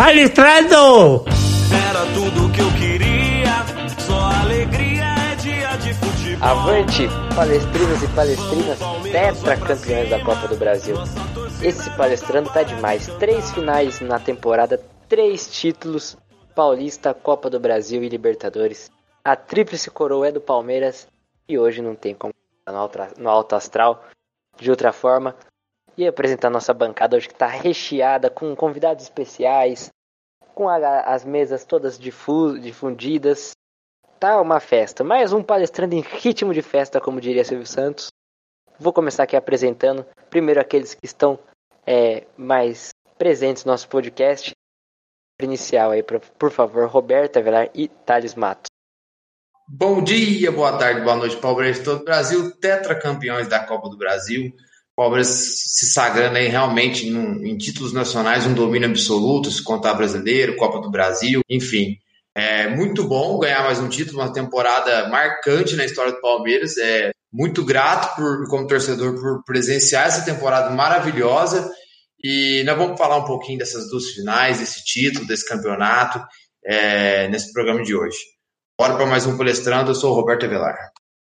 Palestrando! Era tudo que eu queria, só alegria é dia de futebol. Avante, palestrinos e palestrinas, tetracampeões da Copa do Brasil. Esse palestrando tá demais. Três finais na temporada, três títulos: Paulista, Copa do Brasil e Libertadores. A tríplice coroa é do Palmeiras e hoje não tem como no alto, no alto astral de outra forma. E apresentar nossa bancada hoje que está recheada com convidados especiais, com a, as mesas todas difu difundidas. Tá uma festa. Mais um palestrando em ritmo de festa, como diria Silvio Santos. Vou começar aqui apresentando primeiro aqueles que estão é, mais presentes no nosso podcast. Inicial aí, por favor, Roberta Velar e Thales Matos. Bom dia, boa tarde, boa noite, Palmeiras de todo o Brasil, tetracampeões da Copa do Brasil. Palmeiras se sagrando aí realmente em, em, títulos nacionais, um domínio absoluto, se contar brasileiro, Copa do Brasil, enfim. É muito bom ganhar mais um título, uma temporada marcante na história do Palmeiras. É muito grato por, como torcedor por presenciar essa temporada maravilhosa. E nós vamos falar um pouquinho dessas duas finais, desse título, desse campeonato, é, nesse programa de hoje. Bora para mais um palestrando, eu sou o Roberto Avelar.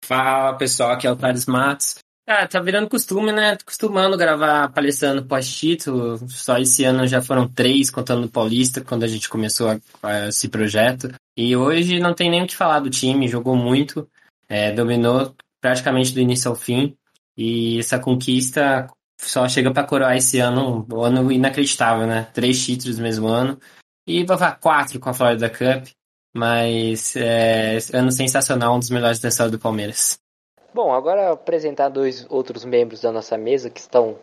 Fala pessoal, aqui é o Thales Matos. Ah, tá virando costume, né? Costumando gravar palestrando pós-título. Só esse ano já foram três, contando o Paulista, quando a gente começou a, a, esse projeto. E hoje não tem nem o que falar do time, jogou muito, é, dominou praticamente do início ao fim. E essa conquista só chega para coroar esse ano, um ano inacreditável, né? Três títulos no mesmo ano. E vai falar quatro com a Florida Cup. Mas é ano sensacional, um dos melhores da história do Palmeiras. Bom, agora apresentar dois outros membros da nossa mesa que estão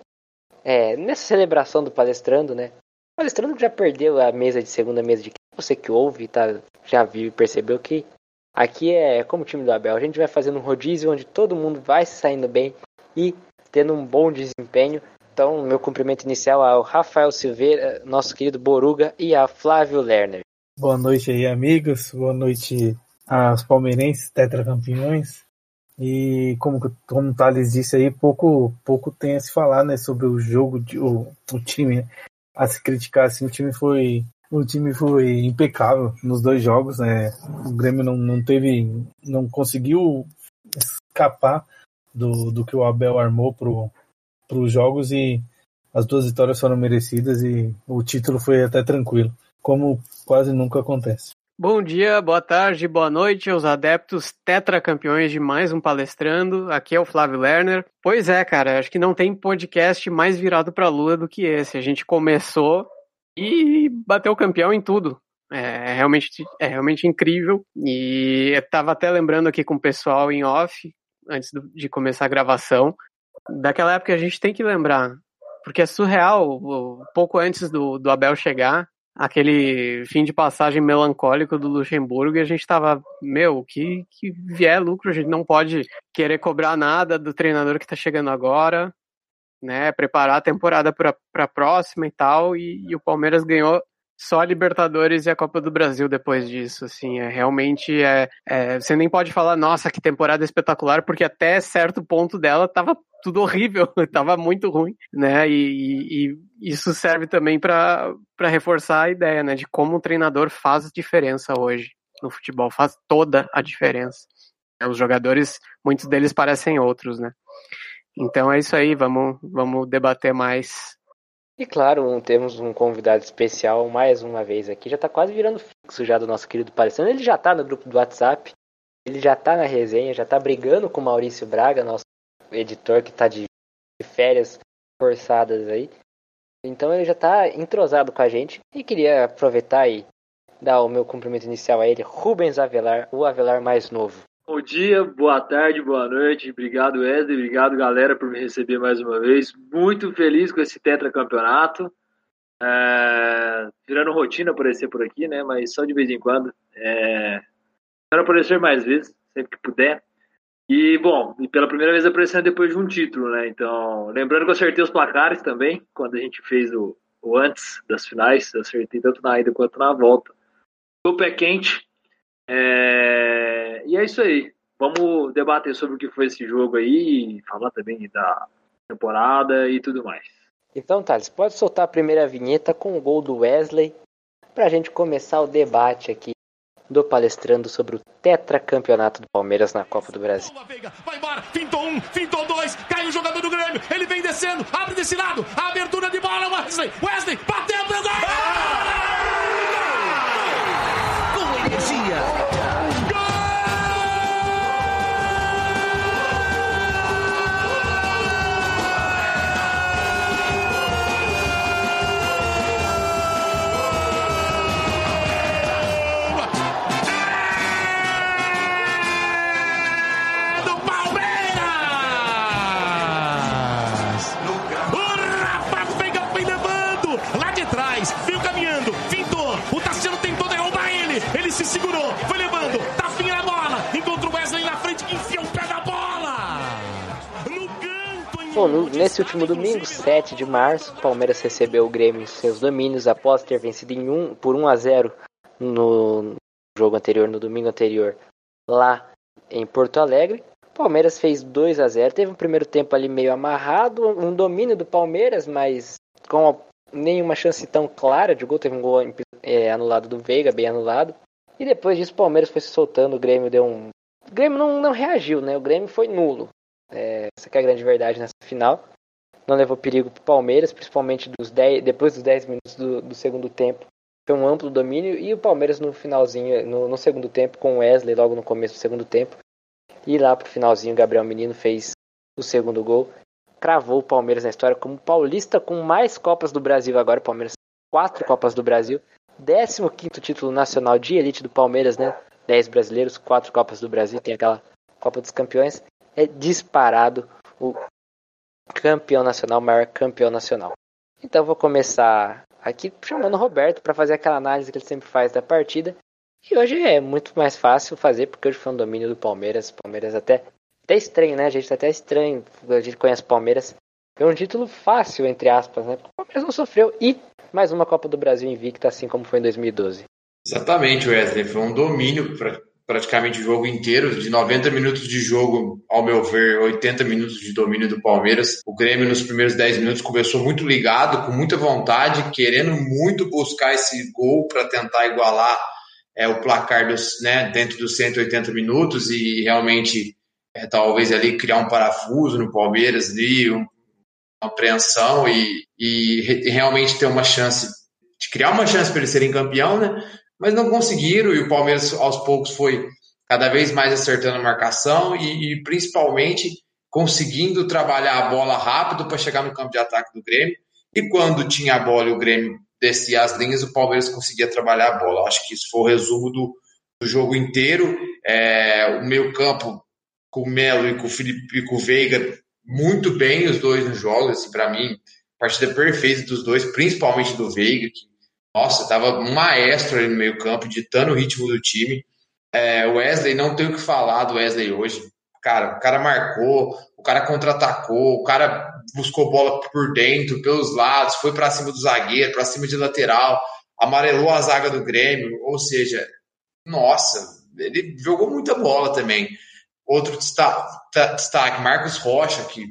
é, nessa celebração do palestrando, né? O palestrando já perdeu a mesa de segunda mesa de você que ouve, tá? Já viu e percebeu que aqui é como o time do Abel. A gente vai fazendo um rodízio onde todo mundo vai se saindo bem e tendo um bom desempenho. Então, meu cumprimento inicial ao Rafael Silveira, nosso querido Boruga, e a Flávio Lerner. Boa noite aí, amigos. Boa noite aos palmeirenses, tetracampeões. E como, o Thales disse aí, pouco, pouco tem a se falar né, sobre o jogo, de, o, o time, né? a se criticar. Assim, o time foi o time foi impecável nos dois jogos. Né? O Grêmio não, não teve, não conseguiu escapar do, do que o Abel armou para os jogos e as duas vitórias foram merecidas e o título foi até tranquilo, como quase nunca acontece. Bom dia, boa tarde, boa noite aos adeptos tetracampeões de mais um palestrando. Aqui é o Flávio Lerner. Pois é, cara, acho que não tem podcast mais virado para lua do que esse. A gente começou e bateu campeão em tudo. É realmente, é realmente incrível. E eu tava até lembrando aqui com o pessoal em off, antes de começar a gravação. Daquela época a gente tem que lembrar, porque é surreal, pouco antes do, do Abel chegar, aquele fim de passagem melancólico do Luxemburgo e a gente tava, meu, que, que vier lucro, a gente não pode querer cobrar nada do treinador que tá chegando agora, né, preparar a temporada para a próxima e tal, e, e, o Palmeiras ganhou só a Libertadores e a Copa do Brasil depois disso, assim, é realmente é, é, você nem pode falar, nossa, que temporada espetacular, porque até certo ponto dela tava tudo horrível, tava muito ruim, né? E, e isso serve também para reforçar a ideia, né, de como o treinador faz diferença hoje no futebol, faz toda a diferença. Os jogadores, muitos deles parecem outros, né? Então é isso aí, vamos, vamos debater mais. E claro, temos um convidado especial mais uma vez aqui, já tá quase virando fixo já do nosso querido Palestino. Ele já tá no grupo do WhatsApp, ele já tá na resenha, já tá brigando com o Maurício Braga, nosso editor que tá de férias forçadas aí. Então ele já tá entrosado com a gente e queria aproveitar e dar o meu cumprimento inicial a ele, Rubens Avelar, o Avelar mais novo. Bom dia, boa tarde, boa noite. Obrigado, Wesley. Obrigado, galera, por me receber mais uma vez. Muito feliz com esse tetracampeonato. É... Virando rotina aparecer por aqui, né? Mas só de vez em quando. É... Aparecer mais vezes, sempre que puder. E, bom, e pela primeira vez aparecendo depois de um título, né? Então, lembrando que eu acertei os placares também, quando a gente fez o, o antes das finais, acertei tanto na ida quanto na volta. O pé quente. É... E é isso aí. Vamos debater sobre o que foi esse jogo aí, falar também da temporada e tudo mais. Então, Thales, pode soltar a primeira vinheta com o gol do Wesley para a gente começar o debate aqui do palestrando sobre o tetracampeonato do Palmeiras na Copa do Brasil. Vai embora, fintou um, fintou dois, cai o jogador do Grêmio, ele vem descendo, abre desse lado, a abertura de bola, Wesley, Wesley, bateu pro gol! Bom, nesse último domingo, 7 de março, o Palmeiras recebeu o Grêmio em seus domínios após ter vencido em um, por 1 a 0 no jogo anterior, no domingo anterior, lá em Porto Alegre. O Palmeiras fez 2 a 0 Teve um primeiro tempo ali meio amarrado, um domínio do Palmeiras, mas com nenhuma chance tão clara de gol. Teve um gol é, anulado do Veiga, bem anulado. E depois disso, o Palmeiras foi se soltando. O Grêmio deu um. O Grêmio não, não reagiu, né? O Grêmio foi nulo. É, essa é a grande verdade nessa final. Não levou perigo para o Palmeiras, principalmente dos 10, depois dos 10 minutos do, do, segundo tempo. Foi um amplo domínio e o Palmeiras no finalzinho, no, no segundo tempo, com o Wesley logo no começo do segundo tempo. E lá pro finalzinho, o Gabriel Menino fez o segundo gol. Cravou o Palmeiras na história como paulista com mais Copas do Brasil. Agora o Palmeiras, quatro Copas do Brasil. 15 título nacional de elite do Palmeiras, né? 10 brasileiros, quatro Copas do Brasil. Tem aquela Copa dos Campeões é disparado o campeão nacional, maior campeão nacional. Então vou começar aqui chamando o Roberto para fazer aquela análise que ele sempre faz da partida. E hoje é muito mais fácil fazer porque hoje foi um domínio do Palmeiras. Palmeiras até até estranho, né? A gente tá até estranho. A gente conhece o Palmeiras. Foi um título fácil, entre aspas, né? Porque o Palmeiras não sofreu. E mais uma Copa do Brasil invicta, assim como foi em 2012. Exatamente, Wesley. Foi um domínio praticamente o jogo inteiro, de 90 minutos de jogo, ao meu ver, 80 minutos de domínio do Palmeiras. O Grêmio nos primeiros 10 minutos começou muito ligado, com muita vontade, querendo muito buscar esse gol para tentar igualar é, o placar dos, né, dentro dos 180 minutos e realmente é, talvez ali criar um parafuso no Palmeiras ali, um, apreensão e, e, realmente ter uma chance de criar uma chance para eles serem campeão, né? mas não conseguiram e o Palmeiras aos poucos foi cada vez mais acertando a marcação e, e principalmente conseguindo trabalhar a bola rápido para chegar no campo de ataque do Grêmio. E quando tinha a bola e o Grêmio descia as linhas, o Palmeiras conseguia trabalhar a bola. Acho que isso foi o resumo do, do jogo inteiro. É, o meio campo com o Melo e com o Felipe e com o Veiga muito bem os dois no jogo. Assim, para mim, partida perfeita dos dois, principalmente do Veiga, que nossa, tava um maestro ali no meio campo, ditando o ritmo do time. É, Wesley, não tem o que falar do Wesley hoje. Cara, o cara marcou, o cara contra-atacou, o cara buscou bola por dentro, pelos lados, foi para cima do zagueiro, para cima de lateral, amarelou a zaga do Grêmio, ou seja, nossa, ele jogou muita bola também. Outro destaque, Marcos Rocha, que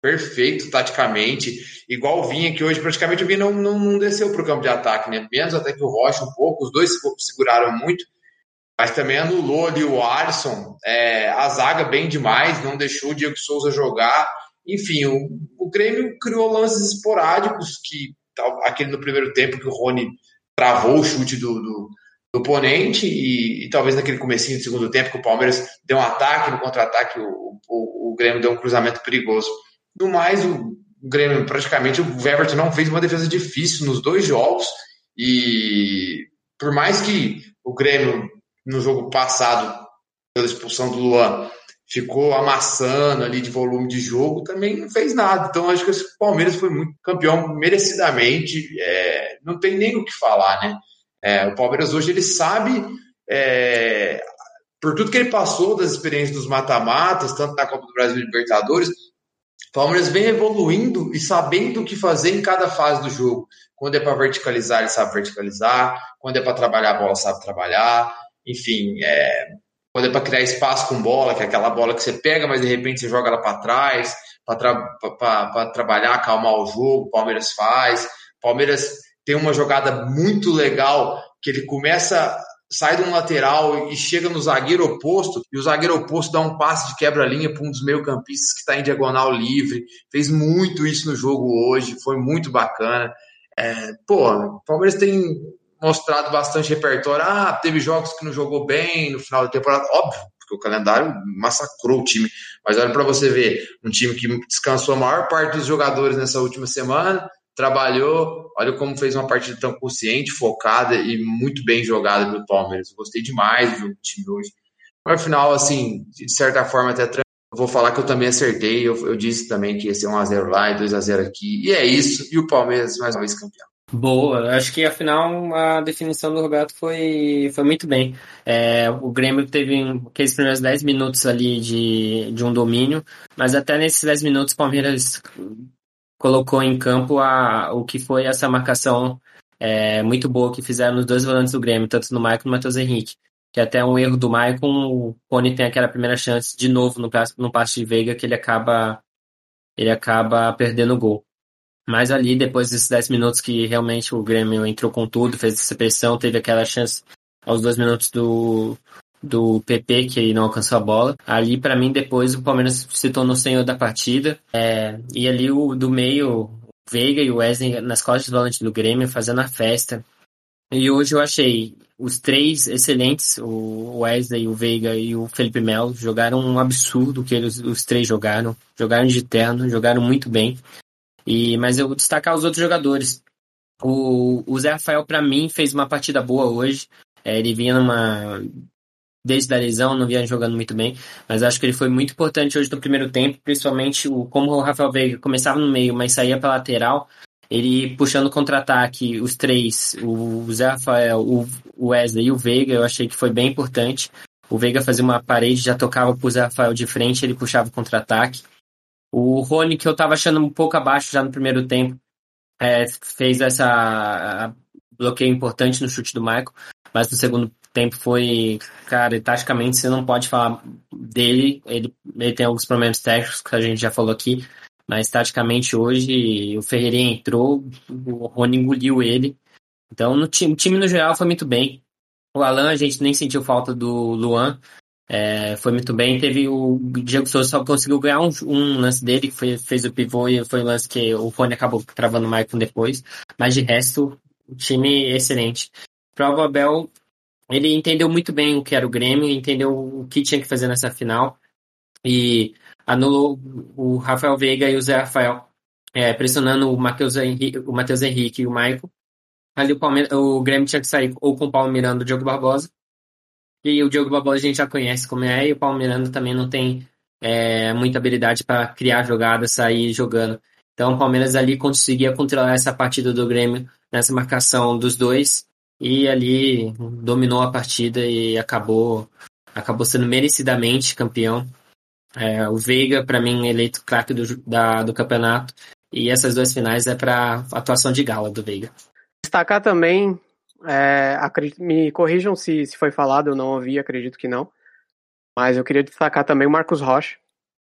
perfeito taticamente, igual o Vinha, que hoje praticamente o Vinha não, não, não desceu para o campo de ataque, né? Menos até que o Rocha um pouco, os dois seguraram muito, mas também anulou ali o Alisson, é, a zaga bem demais, não deixou o Diego Souza jogar. Enfim, o, o Grêmio criou lances esporádicos, que aquele no primeiro tempo que o Rony travou o chute do, do, do oponente e, e, talvez naquele comecinho do segundo tempo que o Palmeiras deu um ataque, no contra-ataque o, o, o Grêmio deu um cruzamento perigoso. No mais, o Grêmio, praticamente, o Everton não fez uma defesa difícil nos dois jogos. E por mais que o Grêmio, no jogo passado, pela expulsão do Luan, ficou amassando ali de volume de jogo, também não fez nada. Então, acho que o Palmeiras foi muito campeão merecidamente. É, não tem nem o que falar, né? É, o Palmeiras hoje ele sabe, é, por tudo que ele passou das experiências dos mata-matas, tanto na Copa do Brasil e Libertadores, o Palmeiras vem evoluindo e sabendo o que fazer em cada fase do jogo. Quando é para verticalizar, ele sabe verticalizar. Quando é para trabalhar a bola, sabe trabalhar. Enfim, é... quando é para criar espaço com bola, que é aquela bola que você pega, mas de repente você joga ela para trás, para tra... trabalhar, acalmar o jogo. O Palmeiras faz. Palmeiras tem uma jogada muito legal que ele começa, sai de um lateral e chega no zagueiro oposto, e o zagueiro oposto dá um passe de quebra-linha para um dos meio-campistas que está em diagonal livre. Fez muito isso no jogo hoje, foi muito bacana. É, pô, o Palmeiras tem mostrado bastante repertório. Ah, teve jogos que não jogou bem no final da temporada, óbvio, porque o calendário massacrou o time. Mas olha para você ver, um time que descansou a maior parte dos jogadores nessa última semana, trabalhou, olha como fez uma partida tão consciente, focada e muito bem jogada pelo Palmeiras. gostei demais do time hoje. Mas afinal, assim, de certa forma até vou falar que eu também acertei, eu, eu disse também que ia ser 1x0 lá e 2x0 aqui, e é isso, e o Palmeiras mais uma vez campeão. Boa, acho que afinal a definição do Roberto foi, foi muito bem. É, o Grêmio teve aqueles primeiros 10 minutos ali de, de um domínio, mas até nesses 10 minutos o Palmeiras colocou em campo a, o que foi essa marcação é, muito boa que fizeram os dois volantes do Grêmio, tanto no Maicon e no Matheus Henrique. Que até um erro do Maicon, o Pony tem aquela primeira chance de novo no, no passe de Veiga que ele acaba, ele acaba perdendo o gol. Mas ali, depois desses 10 minutos que realmente o Grêmio entrou com tudo, fez essa pressão, teve aquela chance aos dois minutos do, do PP, que não alcançou a bola. Ali, para mim, depois o Palmeiras se tornou senhor da partida. É, e ali o do meio, Veiga e o Wesley nas costas do volante do Grêmio, fazendo a festa. E hoje eu achei os três excelentes, o Wesley, o Veiga e o Felipe Melo, jogaram um absurdo que eles, os três jogaram. Jogaram de terno, jogaram muito bem. E, mas eu vou destacar os outros jogadores. O, o Zé Rafael, para mim, fez uma partida boa hoje. É, ele vinha numa. Desde a lesão, não vinha jogando muito bem, mas acho que ele foi muito importante hoje no primeiro tempo, principalmente o, como o Rafael Veiga começava no meio, mas saía para lateral, ele puxando contra-ataque, os três, o Zé Rafael, o Wesley e o Veiga, eu achei que foi bem importante. O Veiga fazia uma parede, já tocava pro Zé Rafael de frente, ele puxava contra-ataque. O Rony, que eu tava achando um pouco abaixo já no primeiro tempo, é, fez essa bloqueio importante no chute do Michael, mas no segundo tempo foi, cara, taticamente você não pode falar dele, ele, ele tem alguns problemas técnicos que a gente já falou aqui, mas taticamente hoje o Ferreirinha entrou, o Rony engoliu ele, então no time, o time no geral foi muito bem. O Alan, a gente nem sentiu falta do Luan, é, foi muito bem. Teve o Diego Souza só conseguiu ganhar um, um lance dele, que foi, fez o pivô e foi um lance que o Fone acabou travando o Maicon depois. Mas de resto, o time excelente. Prova Abel, ele entendeu muito bem o que era o Grêmio, entendeu o que tinha que fazer nessa final e anulou o Rafael Veiga e o Zé Rafael, é, pressionando o Matheus Henrique, o Matheus Henrique e o Maicon. Ali o, o Grêmio tinha que sair ou com o Paulo Miranda ou o Diogo Barbosa e o Diogo Barbosa a gente já conhece como é, e o Paulo Miranda também não tem é, muita habilidade para criar jogadas, sair jogando. Então o Palmeiras ali conseguia controlar essa partida do Grêmio nessa marcação dos dois e ali dominou a partida e acabou acabou sendo merecidamente campeão. É, o Veiga, para mim, eleito craque do, do campeonato. E essas duas finais é para atuação de gala do Veiga. Destacar também é, me corrijam se, se foi falado, eu não ouvi, acredito que não. Mas eu queria destacar também o Marcos Rocha,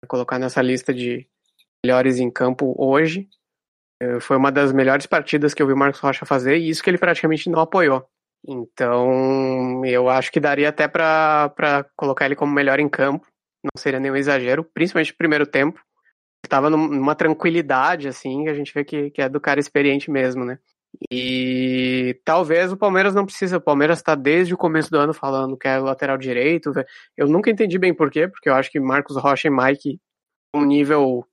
colocar nessa lista de melhores em campo hoje. É, foi uma das melhores partidas que eu vi o Marcos Rocha fazer, e isso que ele praticamente não apoiou. Então, eu acho que daria até para colocar ele como melhor em campo. Não seria nenhum exagero, principalmente no primeiro tempo. Estava numa tranquilidade, assim, a gente vê que, que é do cara experiente mesmo, né? E talvez o Palmeiras não precise. O Palmeiras está desde o começo do ano falando que é lateral direito. Eu nunca entendi bem por quê, porque eu acho que Marcos Rocha e Mike, um nível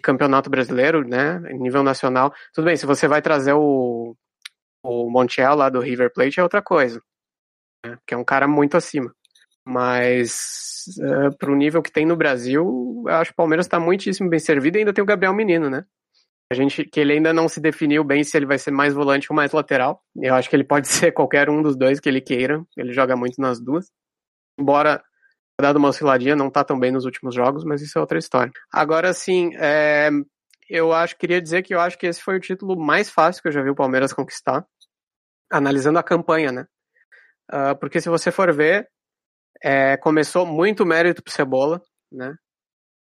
campeonato brasileiro, né? Nível nacional. Tudo bem, se você vai trazer o, o Montiel lá do River Plate é outra coisa. Né? Que é um cara muito acima. Mas eh, para o nível que tem no Brasil, eu acho que o Palmeiras está muitíssimo bem servido e ainda tem o Gabriel Menino, né? A gente que ele ainda não se definiu bem se ele vai ser mais volante ou mais lateral. Eu acho que ele pode ser qualquer um dos dois que ele queira. Ele joga muito nas duas. Embora dado uma osciladinha, não tá tão bem nos últimos jogos, mas isso é outra história. Agora sim, é, eu acho queria dizer que eu acho que esse foi o título mais fácil que eu já vi o Palmeiras conquistar, analisando a campanha, né? Uh, porque se você for ver, é, começou muito mérito pro Cebola, né?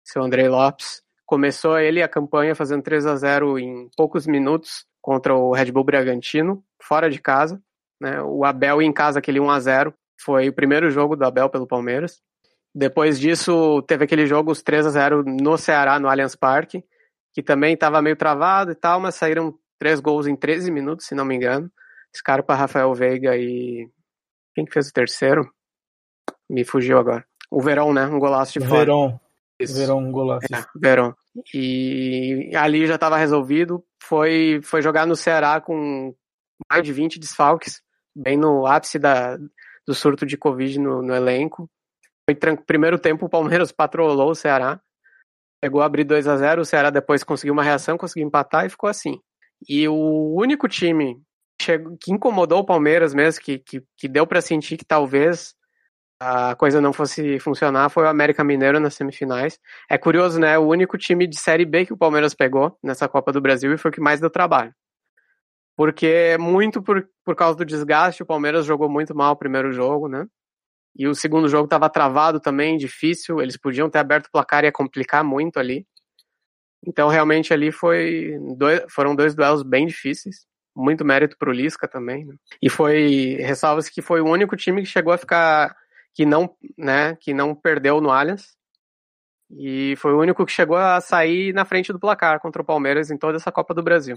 Seu Andrei Lopes. Começou ele a campanha fazendo 3 a 0 em poucos minutos contra o Red Bull Bragantino, fora de casa. né? O Abel em casa, aquele 1 a 0 foi o primeiro jogo do Abel pelo Palmeiras. Depois disso, teve aquele jogo, os 3 a 0 no Ceará, no Allianz Parque, que também estava meio travado e tal, mas saíram três gols em 13 minutos, se não me engano. Scarpa, Rafael Veiga e. Quem que fez o terceiro? Me fugiu agora. O Verão, né? Um golaço de fora. Verão. Verão, um golaço. É, Verão. E ali já estava resolvido. Foi, foi jogar no Ceará com mais de 20 desfalques, bem no ápice da, do surto de Covid no, no elenco. Foi primeiro tempo o Palmeiras patrolou o Ceará. Pegou a abrir 2 a 0 o Ceará depois conseguiu uma reação, conseguiu empatar e ficou assim. E o único time que incomodou o Palmeiras mesmo, que, que, que deu para sentir que talvez a coisa não fosse funcionar foi o América Mineiro nas semifinais. É curioso, né? O único time de Série B que o Palmeiras pegou nessa Copa do Brasil e foi o que mais deu trabalho. Porque muito por, por causa do desgaste, o Palmeiras jogou muito mal o primeiro jogo, né? E o segundo jogo estava travado também, difícil. Eles podiam ter aberto o placar e ia complicar muito ali. Então, realmente, ali foi dois, foram dois duelos bem difíceis. Muito mérito pro Lisca também. Né? E foi, ressalva-se que foi o único time que chegou a ficar que não, né, que não perdeu no Allianz. E foi o único que chegou a sair na frente do placar contra o Palmeiras em toda essa Copa do Brasil.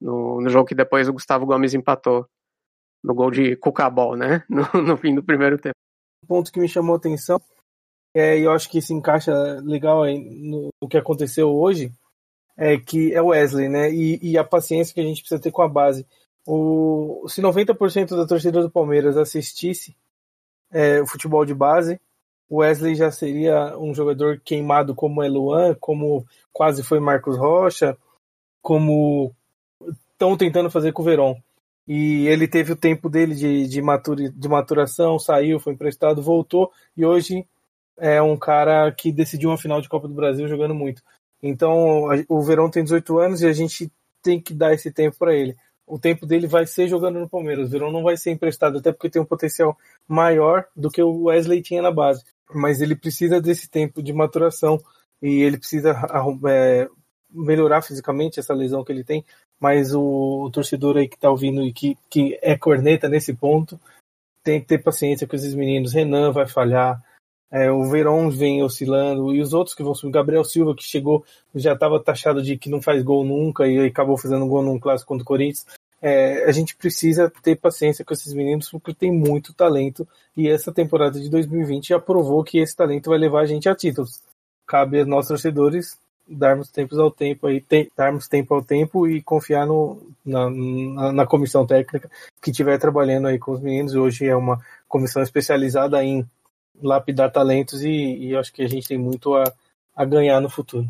No, no jogo que depois o Gustavo Gomes empatou no gol de Cucabol, né? No, no fim do primeiro tempo. Ponto que me chamou a atenção, é, e eu acho que se encaixa legal no, no que aconteceu hoje, é que é o Wesley, né? E, e, a paciência que a gente precisa ter com a base. O, se 90% da torcida do Palmeiras assistisse é, o futebol de base, o Wesley já seria um jogador queimado como é Luan, como quase foi Marcos Rocha, como estão tentando fazer com o Verón. E ele teve o tempo dele de, de, de maturação, saiu, foi emprestado, voltou e hoje é um cara que decidiu uma final de Copa do Brasil jogando muito. Então o Verón tem 18 anos e a gente tem que dar esse tempo para ele o tempo dele vai ser jogando no Palmeiras. O Verão não vai ser emprestado, até porque tem um potencial maior do que o Wesley tinha na base. Mas ele precisa desse tempo de maturação e ele precisa é, melhorar fisicamente essa lesão que ele tem. Mas o, o torcedor aí que está ouvindo e que, que é corneta nesse ponto tem que ter paciência com esses meninos. Renan vai falhar, é, o Verón vem oscilando, e os outros que vão subir, Gabriel Silva, que chegou, já estava taxado de que não faz gol nunca e acabou fazendo gol num clássico contra o Corinthians. É, a gente precisa ter paciência com esses meninos porque tem muito talento e essa temporada de 2020 já provou que esse talento vai levar a gente a títulos. Cabe a nós torcedores darmos tempos ao tempo aí, te, darmos tempo ao tempo e confiar no, na, na, na comissão técnica que estiver trabalhando aí com os meninos. Hoje é uma comissão especializada em lapidar talentos e, e acho que a gente tem muito a, a ganhar no futuro.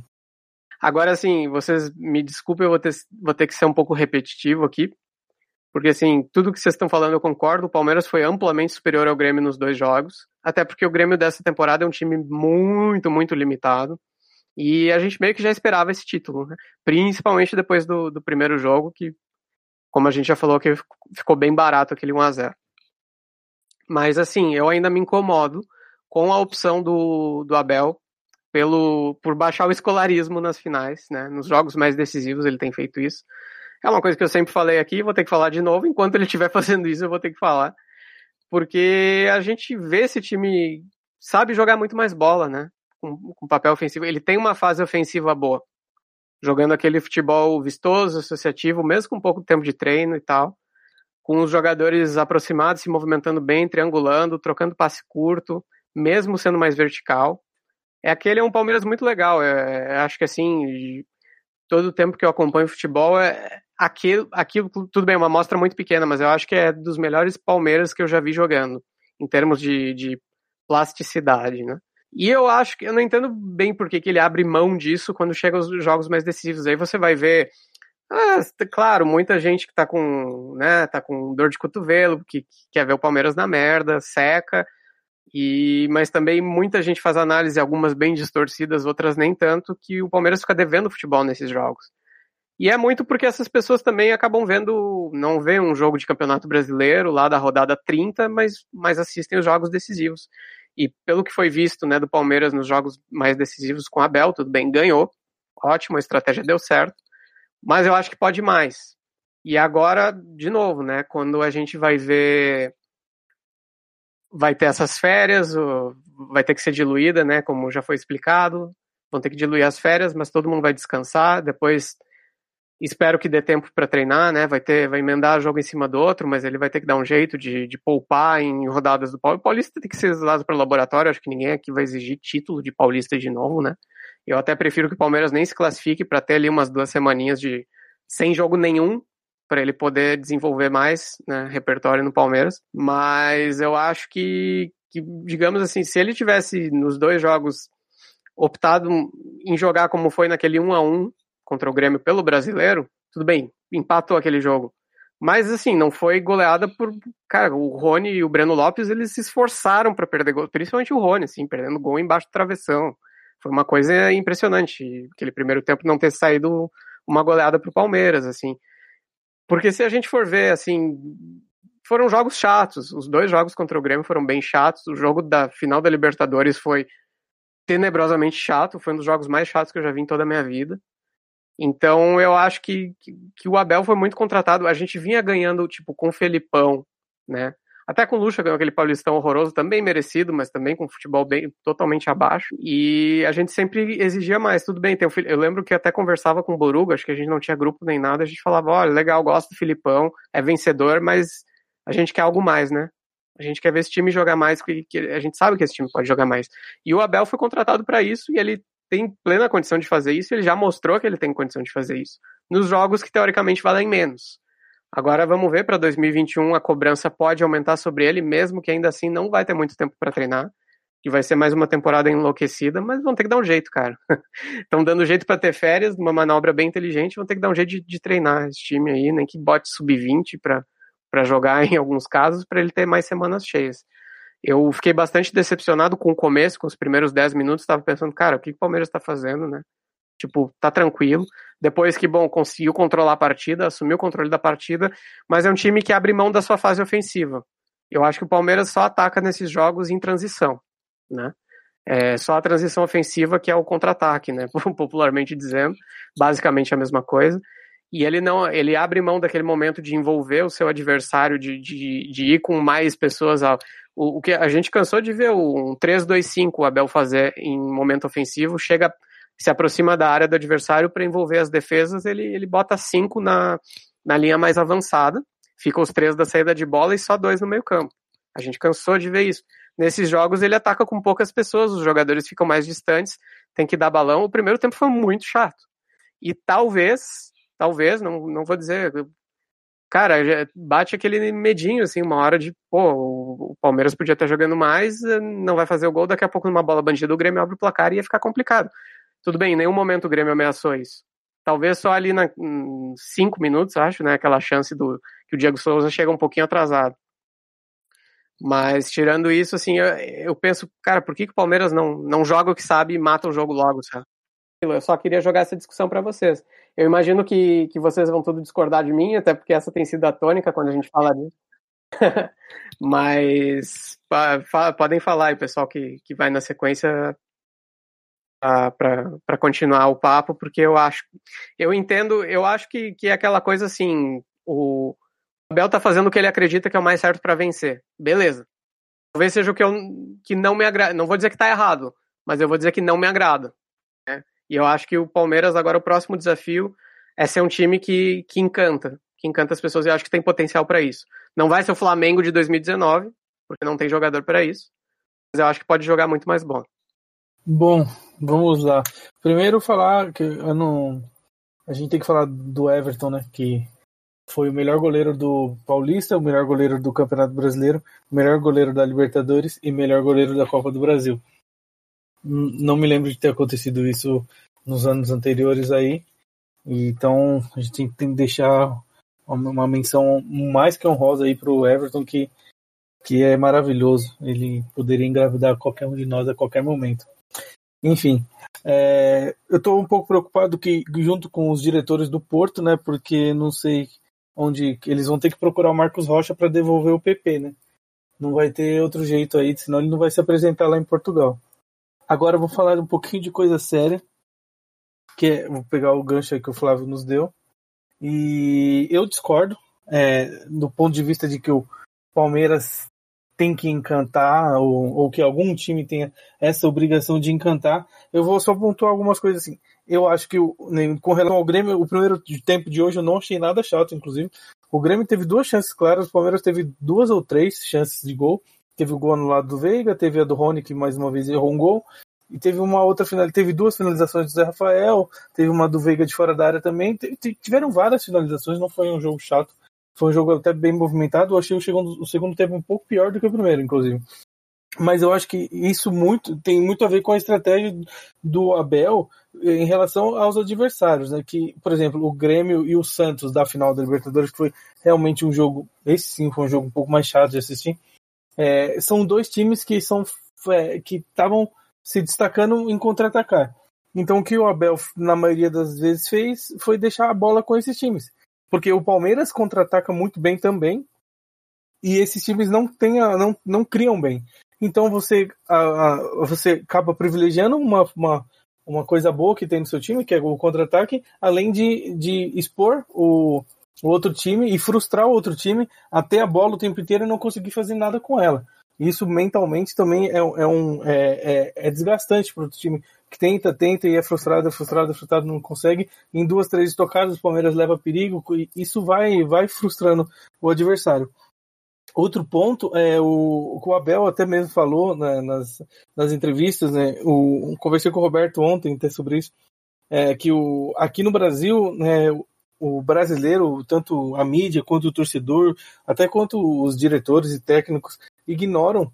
Agora, assim, vocês me desculpem, eu vou ter, vou ter que ser um pouco repetitivo aqui, porque, assim, tudo que vocês estão falando eu concordo. O Palmeiras foi amplamente superior ao Grêmio nos dois jogos, até porque o Grêmio dessa temporada é um time muito, muito limitado. E a gente meio que já esperava esse título, né? principalmente depois do, do primeiro jogo, que, como a gente já falou, que ficou bem barato aquele 1 a 0 Mas, assim, eu ainda me incomodo com a opção do, do Abel pelo por baixar o escolarismo nas finais, né? Nos jogos mais decisivos ele tem feito isso. É uma coisa que eu sempre falei aqui, vou ter que falar de novo. Enquanto ele estiver fazendo isso, eu vou ter que falar, porque a gente vê esse time sabe jogar muito mais bola, né? Com, com papel ofensivo, ele tem uma fase ofensiva boa, jogando aquele futebol vistoso, associativo, mesmo com pouco tempo de treino e tal, com os jogadores aproximados, se movimentando bem, triangulando, trocando passe curto, mesmo sendo mais vertical é aquele é um Palmeiras muito legal. É, é, acho que assim, todo o tempo que eu acompanho futebol é aquilo, aquilo, tudo bem, uma amostra muito pequena, mas eu acho que é dos melhores Palmeiras que eu já vi jogando, em termos de, de plasticidade, né? E eu acho que eu não entendo bem por que, ele abre mão disso quando chega os jogos mais decisivos. Aí você vai ver, ah, claro, muita gente que tá com, né, tá com dor de cotovelo, que, que quer ver o Palmeiras na merda, seca. E, mas também muita gente faz análise, algumas bem distorcidas, outras nem tanto, que o Palmeiras fica devendo futebol nesses jogos. E é muito porque essas pessoas também acabam vendo, não vê um jogo de campeonato brasileiro lá da rodada 30, mas, mas assistem os jogos decisivos. E pelo que foi visto né, do Palmeiras nos jogos mais decisivos com a Abel, tudo bem, ganhou, ótimo, a estratégia deu certo, mas eu acho que pode mais. E agora, de novo, né? Quando a gente vai ver. Vai ter essas férias, vai ter que ser diluída, né? Como já foi explicado. Vão ter que diluir as férias, mas todo mundo vai descansar. Depois espero que dê tempo para treinar, né? Vai ter, vai emendar jogo em cima do outro, mas ele vai ter que dar um jeito de, de poupar em rodadas do Paulista. O Paulista tem que ser usado para o laboratório. Acho que ninguém aqui vai exigir título de Paulista de novo, né? Eu até prefiro que o Palmeiras nem se classifique para ter ali umas duas semaninhas de sem jogo nenhum para ele poder desenvolver mais né, repertório no Palmeiras. Mas eu acho que, que, digamos assim, se ele tivesse nos dois jogos optado em jogar como foi naquele 1 a 1 contra o Grêmio pelo brasileiro, tudo bem, empatou aquele jogo. Mas assim, não foi goleada por. Cara, o Rony e o Breno Lopes, eles se esforçaram para perder gol, principalmente o Rony, assim, perdendo gol embaixo do travessão. Foi uma coisa impressionante, aquele primeiro tempo não ter saído uma goleada pro Palmeiras, assim. Porque se a gente for ver, assim, foram jogos chatos. Os dois jogos contra o Grêmio foram bem chatos. O jogo da final da Libertadores foi tenebrosamente chato. Foi um dos jogos mais chatos que eu já vi em toda a minha vida. Então eu acho que, que, que o Abel foi muito contratado. A gente vinha ganhando, tipo, com o Felipão, né? Até com o Lucha ganhou aquele Paulistão horroroso, também merecido, mas também com futebol bem totalmente abaixo. E a gente sempre exigia mais. Tudo bem, tem o, eu lembro que até conversava com o Boruga, acho que a gente não tinha grupo nem nada, a gente falava, olha, legal, gosto do Filipão, é vencedor, mas a gente quer algo mais, né? A gente quer ver esse time jogar mais, que, que a gente sabe que esse time pode jogar mais. E o Abel foi contratado para isso e ele tem plena condição de fazer isso, ele já mostrou que ele tem condição de fazer isso. Nos jogos que teoricamente valem menos. Agora vamos ver para 2021 a cobrança pode aumentar sobre ele, mesmo que ainda assim não vai ter muito tempo para treinar, que vai ser mais uma temporada enlouquecida, mas vão ter que dar um jeito, cara. Estão dando jeito para ter férias, uma manobra bem inteligente, vão ter que dar um jeito de, de treinar esse time aí, nem que bote sub-20 para jogar em alguns casos, para ele ter mais semanas cheias. Eu fiquei bastante decepcionado com o começo, com os primeiros 10 minutos, estava pensando, cara, o que, o Palmeiras está fazendo, né? Tipo, tá tranquilo. Depois que, bom, conseguiu controlar a partida, assumiu o controle da partida, mas é um time que abre mão da sua fase ofensiva. Eu acho que o Palmeiras só ataca nesses jogos em transição, né? É só a transição ofensiva que é o contra-ataque, né? Popularmente dizendo, basicamente a mesma coisa. E ele não, ele abre mão daquele momento de envolver o seu adversário, de, de, de ir com mais pessoas ao, o, o, que a gente cansou de ver um 3-2-5 o Abel fazer em momento ofensivo, chega se aproxima da área do adversário para envolver as defesas, ele, ele bota cinco na, na linha mais avançada, fica os três da saída de bola e só dois no meio campo. A gente cansou de ver isso. Nesses jogos ele ataca com poucas pessoas, os jogadores ficam mais distantes, tem que dar balão. O primeiro tempo foi muito chato. E talvez, talvez, não, não vou dizer, cara, bate aquele medinho, assim, uma hora de, pô, o Palmeiras podia estar jogando mais, não vai fazer o gol, daqui a pouco numa bola bandida o Grêmio abre o placar e ia ficar complicado. Tudo bem, em nenhum momento o Grêmio ameaçou isso. Talvez só ali na em cinco minutos, acho, né? Aquela chance do que o Diego Souza chega um pouquinho atrasado. Mas tirando isso, assim, eu, eu, penso, cara, por que, que o Palmeiras não, não joga o que sabe e mata o jogo logo, sabe? Eu só queria jogar essa discussão para vocês. Eu imagino que, que vocês vão tudo discordar de mim, até porque essa tem sido a tônica quando a gente fala disso. Mas pa, podem falar aí, pessoal que, que vai na sequência para continuar o papo, porque eu acho, eu entendo, eu acho que, que é aquela coisa assim, o Abel tá fazendo o que ele acredita que é o mais certo para vencer. Beleza. Talvez seja o que, eu, que não me agrada, não vou dizer que tá errado, mas eu vou dizer que não me agrada. E eu acho que o Palmeiras, agora, o próximo desafio é ser um time que, que encanta, que encanta as pessoas, e eu acho que tem potencial para isso. Não vai ser o Flamengo de 2019, porque não tem jogador para isso, mas eu acho que pode jogar muito mais bom. Bom, vamos lá. Primeiro falar que eu não. A gente tem que falar do Everton, né? Que foi o melhor goleiro do Paulista, o melhor goleiro do Campeonato Brasileiro, o melhor goleiro da Libertadores e melhor goleiro da Copa do Brasil. Não me lembro de ter acontecido isso nos anos anteriores aí. Então a gente tem que deixar uma menção mais que honrosa aí pro Everton, que, que é maravilhoso. Ele poderia engravidar qualquer um de nós a qualquer momento. Enfim, é, eu estou um pouco preocupado que junto com os diretores do Porto, né? Porque não sei onde eles vão ter que procurar o Marcos Rocha para devolver o PP, né? Não vai ter outro jeito aí, senão ele não vai se apresentar lá em Portugal. Agora eu vou falar um pouquinho de coisa séria, que é, vou pegar o gancho aí que o Flávio nos deu. E eu discordo, é, do ponto de vista de que o Palmeiras tem que encantar, ou, ou que algum time tenha essa obrigação de encantar. Eu vou só pontuar algumas coisas assim. Eu acho que o, com relação ao Grêmio, o primeiro tempo de hoje eu não achei nada chato, inclusive. O Grêmio teve duas chances claras, o Palmeiras teve duas ou três chances de gol. Teve o gol no lado do Veiga, teve a do Rony, que mais uma vez errou um gol. E teve uma outra final, teve duas finalizações do Zé Rafael, teve uma do Veiga de fora da área também. Tiveram várias finalizações, não foi um jogo chato. Foi um jogo até bem movimentado. Eu achei o segundo, o segundo tempo um pouco pior do que o primeiro, inclusive. Mas eu acho que isso muito tem muito a ver com a estratégia do Abel em relação aos adversários, né? Que, por exemplo, o Grêmio e o Santos da final da Libertadores, que foi realmente um jogo, esse sim foi um jogo um pouco mais chato de assistir. É, são dois times que são é, que estavam se destacando em contra-atacar. Então o que o Abel na maioria das vezes fez foi deixar a bola com esses times. Porque o Palmeiras contra-ataca muito bem também. E esses times não, tem não, não criam bem. Então você, a, a, você acaba privilegiando uma, uma, uma coisa boa que tem no seu time, que é o contra-ataque, além de, de expor o, o outro time e frustrar o outro time até a bola o tempo inteiro e não conseguir fazer nada com ela. Isso mentalmente também é, é um, é, é, é desgastante para o time que tenta, tenta e é frustrado, é frustrado, é frustrado, não consegue. Em duas, três tocadas, o Palmeiras leva perigo, e isso vai, vai frustrando o adversário. Outro ponto é o, o Abel até mesmo falou né, nas, nas entrevistas, né? O, conversei com o Roberto ontem até sobre isso, é, que o, aqui no Brasil, né, o brasileiro, tanto a mídia quanto o torcedor, até quanto os diretores e técnicos, ignoram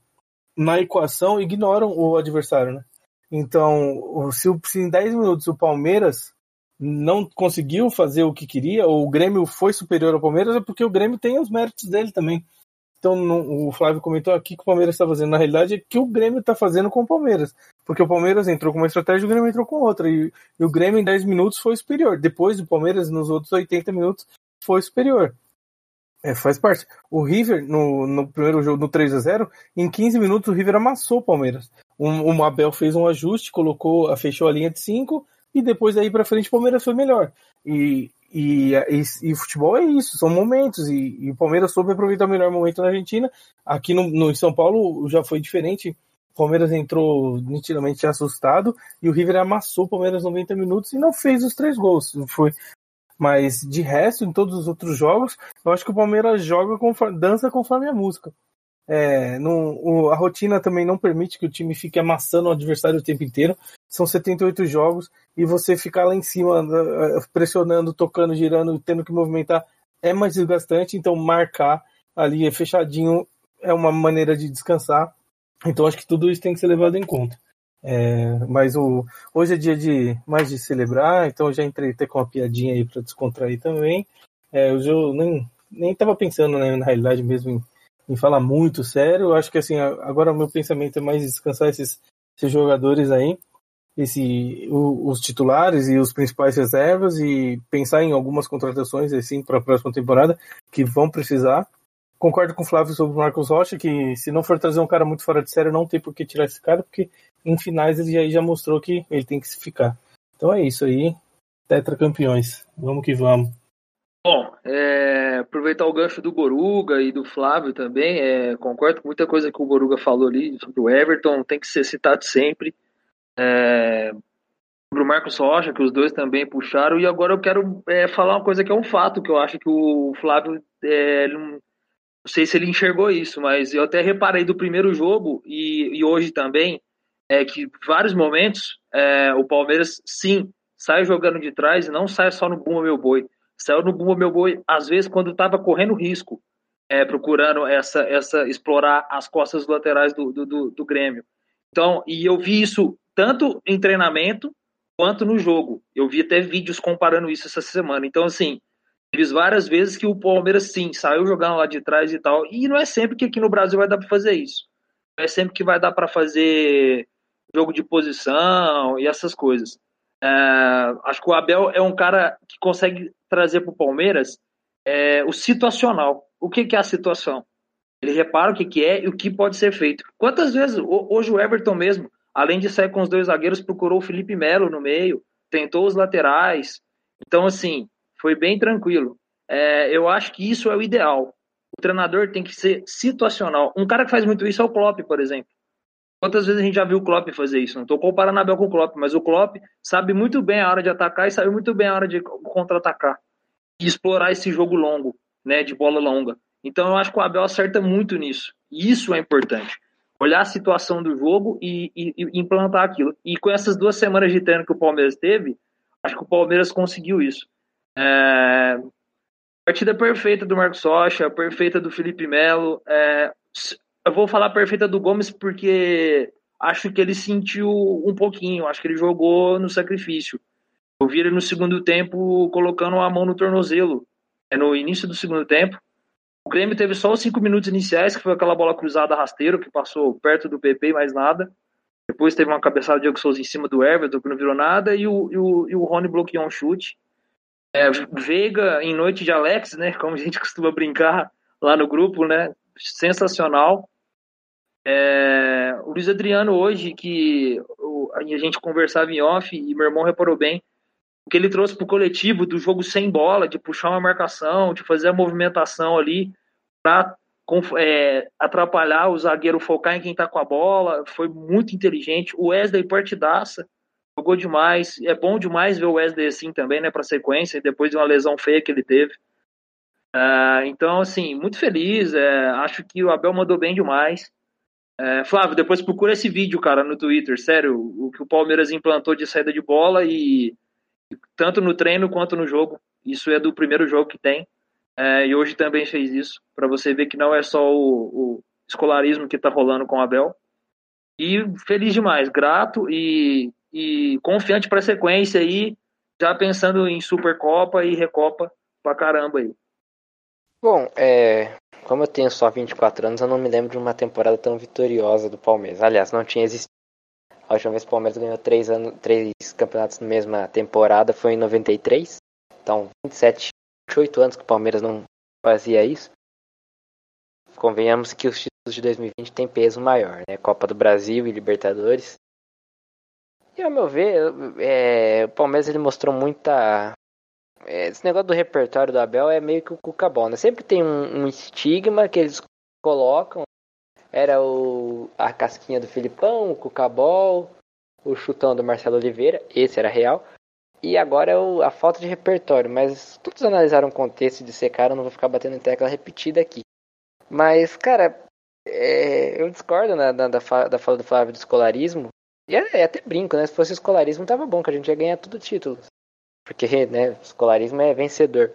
na equação, ignoram o adversário, né? Então, se, em 10 minutos o Palmeiras não conseguiu fazer o que queria, ou o Grêmio foi superior ao Palmeiras, é porque o Grêmio tem os méritos dele também. Então, o Flávio comentou aqui que o Palmeiras está fazendo, na realidade, é que o Grêmio está fazendo com o Palmeiras. Porque o Palmeiras entrou com uma estratégia e o Grêmio entrou com outra. E, e, o Grêmio em 10 minutos foi superior. Depois do Palmeiras, nos outros 80 minutos, foi superior. É, faz parte. O River, no, no primeiro jogo, no 3 a 0 em 15 minutos o River amassou o Palmeiras. O Mabel fez um ajuste, colocou, fechou a linha de 5 e depois daí para frente o Palmeiras foi melhor. E, e, e, e, futebol é isso, são momentos. E, e, o Palmeiras soube aproveitar o melhor momento na Argentina. Aqui no, no, em São Paulo já foi diferente. Palmeiras entrou nitidamente assustado e o River amassou o Palmeiras 90 minutos e não fez os três gols. Foi, mas de resto, em todos os outros jogos, eu acho que o Palmeiras joga conforme, dança conforme a música. É, o, a rotina também não permite que o time fique amassando o adversário o tempo inteiro. São 78 jogos e você ficar lá em cima eh, pressionando, tocando, girando, tendo que movimentar é mais desgastante. Então, marcar ali fechadinho é uma maneira de descansar. Então, acho que tudo isso tem que ser levado em conta. É, mas o, hoje é dia de mais de celebrar, então já entrei até com uma piadinha aí para descontrair também. É, hoje eu nem, nem pensando, né, na realidade mesmo, em em falar muito sério. Eu acho que assim, agora o meu pensamento é mais descansar esses, esses jogadores aí, esse, o, os titulares e os principais reservas e pensar em algumas contratações assim para a próxima temporada que vão precisar. Concordo com o Flávio sobre o Marcos Rocha, que se não for trazer um cara muito fora de série, não tem por que tirar esse cara, porque em finais ele já, já mostrou que ele tem que se ficar. Então é isso aí. Tetra campeões. Vamos que vamos. Bom, é, aproveitar o gancho do Boruga e do Flávio também, é, concordo com muita coisa que o Boruga falou ali sobre o Everton, tem que ser citado sempre. É, sobre o Marcos Rocha, que os dois também puxaram, e agora eu quero é, falar uma coisa que é um fato, que eu acho que o Flávio, é, não, não, sei se ele enxergou isso, mas eu até reparei do primeiro jogo e, e hoje também, é que vários momentos é, o Palmeiras, sim, sai jogando de trás e não sai só no Bumba Meu Boi Saiu no Bumba Meu Boi, às vezes, quando estava correndo risco, é, procurando essa, essa explorar as costas laterais do, do, do, Grêmio. Então, e eu vi isso tanto em treinamento quanto no jogo. Eu vi até vídeos comparando isso essa semana. Então, assim, fiz várias vezes que o Palmeiras, sim, saiu jogando lá de trás e tal. E não é sempre que aqui no Brasil vai dar para fazer isso. Não é sempre que vai dar para fazer jogo de posição e essas coisas. É, acho que o Abel é um cara que consegue trazer para o Palmeiras é, o situacional. O que, que, é a situação? Ele repara o que, que é e o que pode ser feito. Quantas vezes, hoje o Everton mesmo, além de sair com os dois zagueiros, procurou o Felipe Melo no meio, tentou os laterais. Então, assim, Foi bem tranquilo. É, eu acho que isso é o ideal. O treinador tem que ser situacional. Um cara que faz muito isso é o Klopp, por exemplo. Quantas vezes a gente já viu o Klopp fazer isso? Não estou comparando Abel com o Klopp, mas o Klopp sabe muito bem a hora de atacar e sabe muito bem a hora de contra-atacar. E explorar esse jogo longo, né, de bola longa. Então eu acho que o Abel acerta muito nisso. E isso é importante. Olhar a situação do jogo e, e, e implantar aquilo. E com essas duas semanas de treino que o Palmeiras teve, acho que o Palmeiras conseguiu isso. É... Partida perfeita do Marcos Rocha, perfeita do Felipe Melo. É... Eu vou falar perfeita do Gomes porque acho que ele sentiu um pouquinho, acho que ele jogou no sacrifício. Eu vi ele no segundo tempo colocando a mão no tornozelo. É no início do segundo tempo. O Grêmio teve só os cinco minutos iniciais, que foi aquela bola cruzada rasteiro, que passou perto do PP e mais nada. Depois teve uma cabeçada de Diego Souza em cima do Everton, que não virou nada, e o, e o, e o Rony bloqueou um chute. É, Veiga em noite de Alex, né? Como a gente costuma brincar lá no grupo, né? Sensacional. É, o Luiz Adriano hoje, que a gente conversava em off, e meu irmão reparou bem, o que ele trouxe para o coletivo do jogo sem bola, de puxar uma marcação, de fazer a movimentação ali para é, atrapalhar o zagueiro focar em quem está com a bola, foi muito inteligente. O Wesley partidaça, jogou demais. É bom demais ver o Wesley assim também, né, para sequência, depois de uma lesão feia que ele teve. Uh, então, assim, muito feliz. É, acho que o Abel mandou bem demais. É, Flávio, depois procura esse vídeo, cara, no Twitter. Sério, o que o Palmeiras implantou de saída de bola e tanto no treino quanto no jogo. Isso é do primeiro jogo que tem. É, e hoje também fez isso, para você ver que não é só o, o escolarismo que está rolando com o Abel. E feliz demais, grato e, e confiante para a sequência aí, já pensando em Supercopa e Recopa pra caramba aí. Bom, é, como eu tenho só 24 anos, eu não me lembro de uma temporada tão vitoriosa do Palmeiras. Aliás, não tinha existido a última vez que o Palmeiras ganhou três, anos, três campeonatos na mesma temporada foi em 93. Então, 27, 28 anos que o Palmeiras não fazia isso. Convenhamos que os títulos de 2020 têm peso maior, né? Copa do Brasil e Libertadores. E ao meu ver, é, o Palmeiras ele mostrou muita. É, esse negócio do repertório do Abel é meio que o cuca-bol, né? Sempre tem um, um estigma que eles colocam era o, a casquinha do Filipão, o Cucabol, o chutão do Marcelo Oliveira, esse era real. E agora é o, a falta de repertório, mas todos analisaram o contexto de ser cara, eu não vou ficar batendo em tecla repetida aqui. Mas, cara, é, eu discordo da, da, da, fala do Flávio do escolarismo. E é, é, até brinco, né? Se fosse escolarismo, tava bom, que a gente ia ganhar tudo título. Porque, né, escolarismo é vencedor.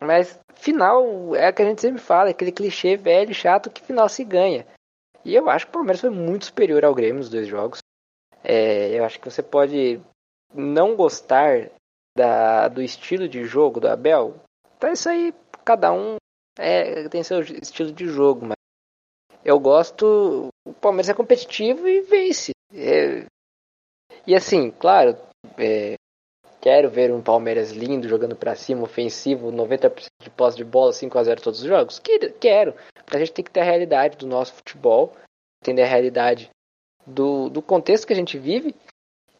Mas final é o que a gente sempre fala, aquele clichê velho, chato, que final se ganha. E eu acho que o Palmeiras foi muito superior ao Grêmio nos dois jogos. É, eu acho que você pode não gostar da, do estilo de jogo do Abel. Então isso aí, cada um é, tem seu estilo de jogo, mas eu gosto. O Palmeiras é competitivo e vence. É, e assim, claro, é, Quero ver um Palmeiras lindo, jogando para cima, ofensivo, 90% de posse de bola, 5 a 0 todos os jogos? Quero. A gente tem que ter a realidade do nosso futebol, entender a realidade do, do contexto que a gente vive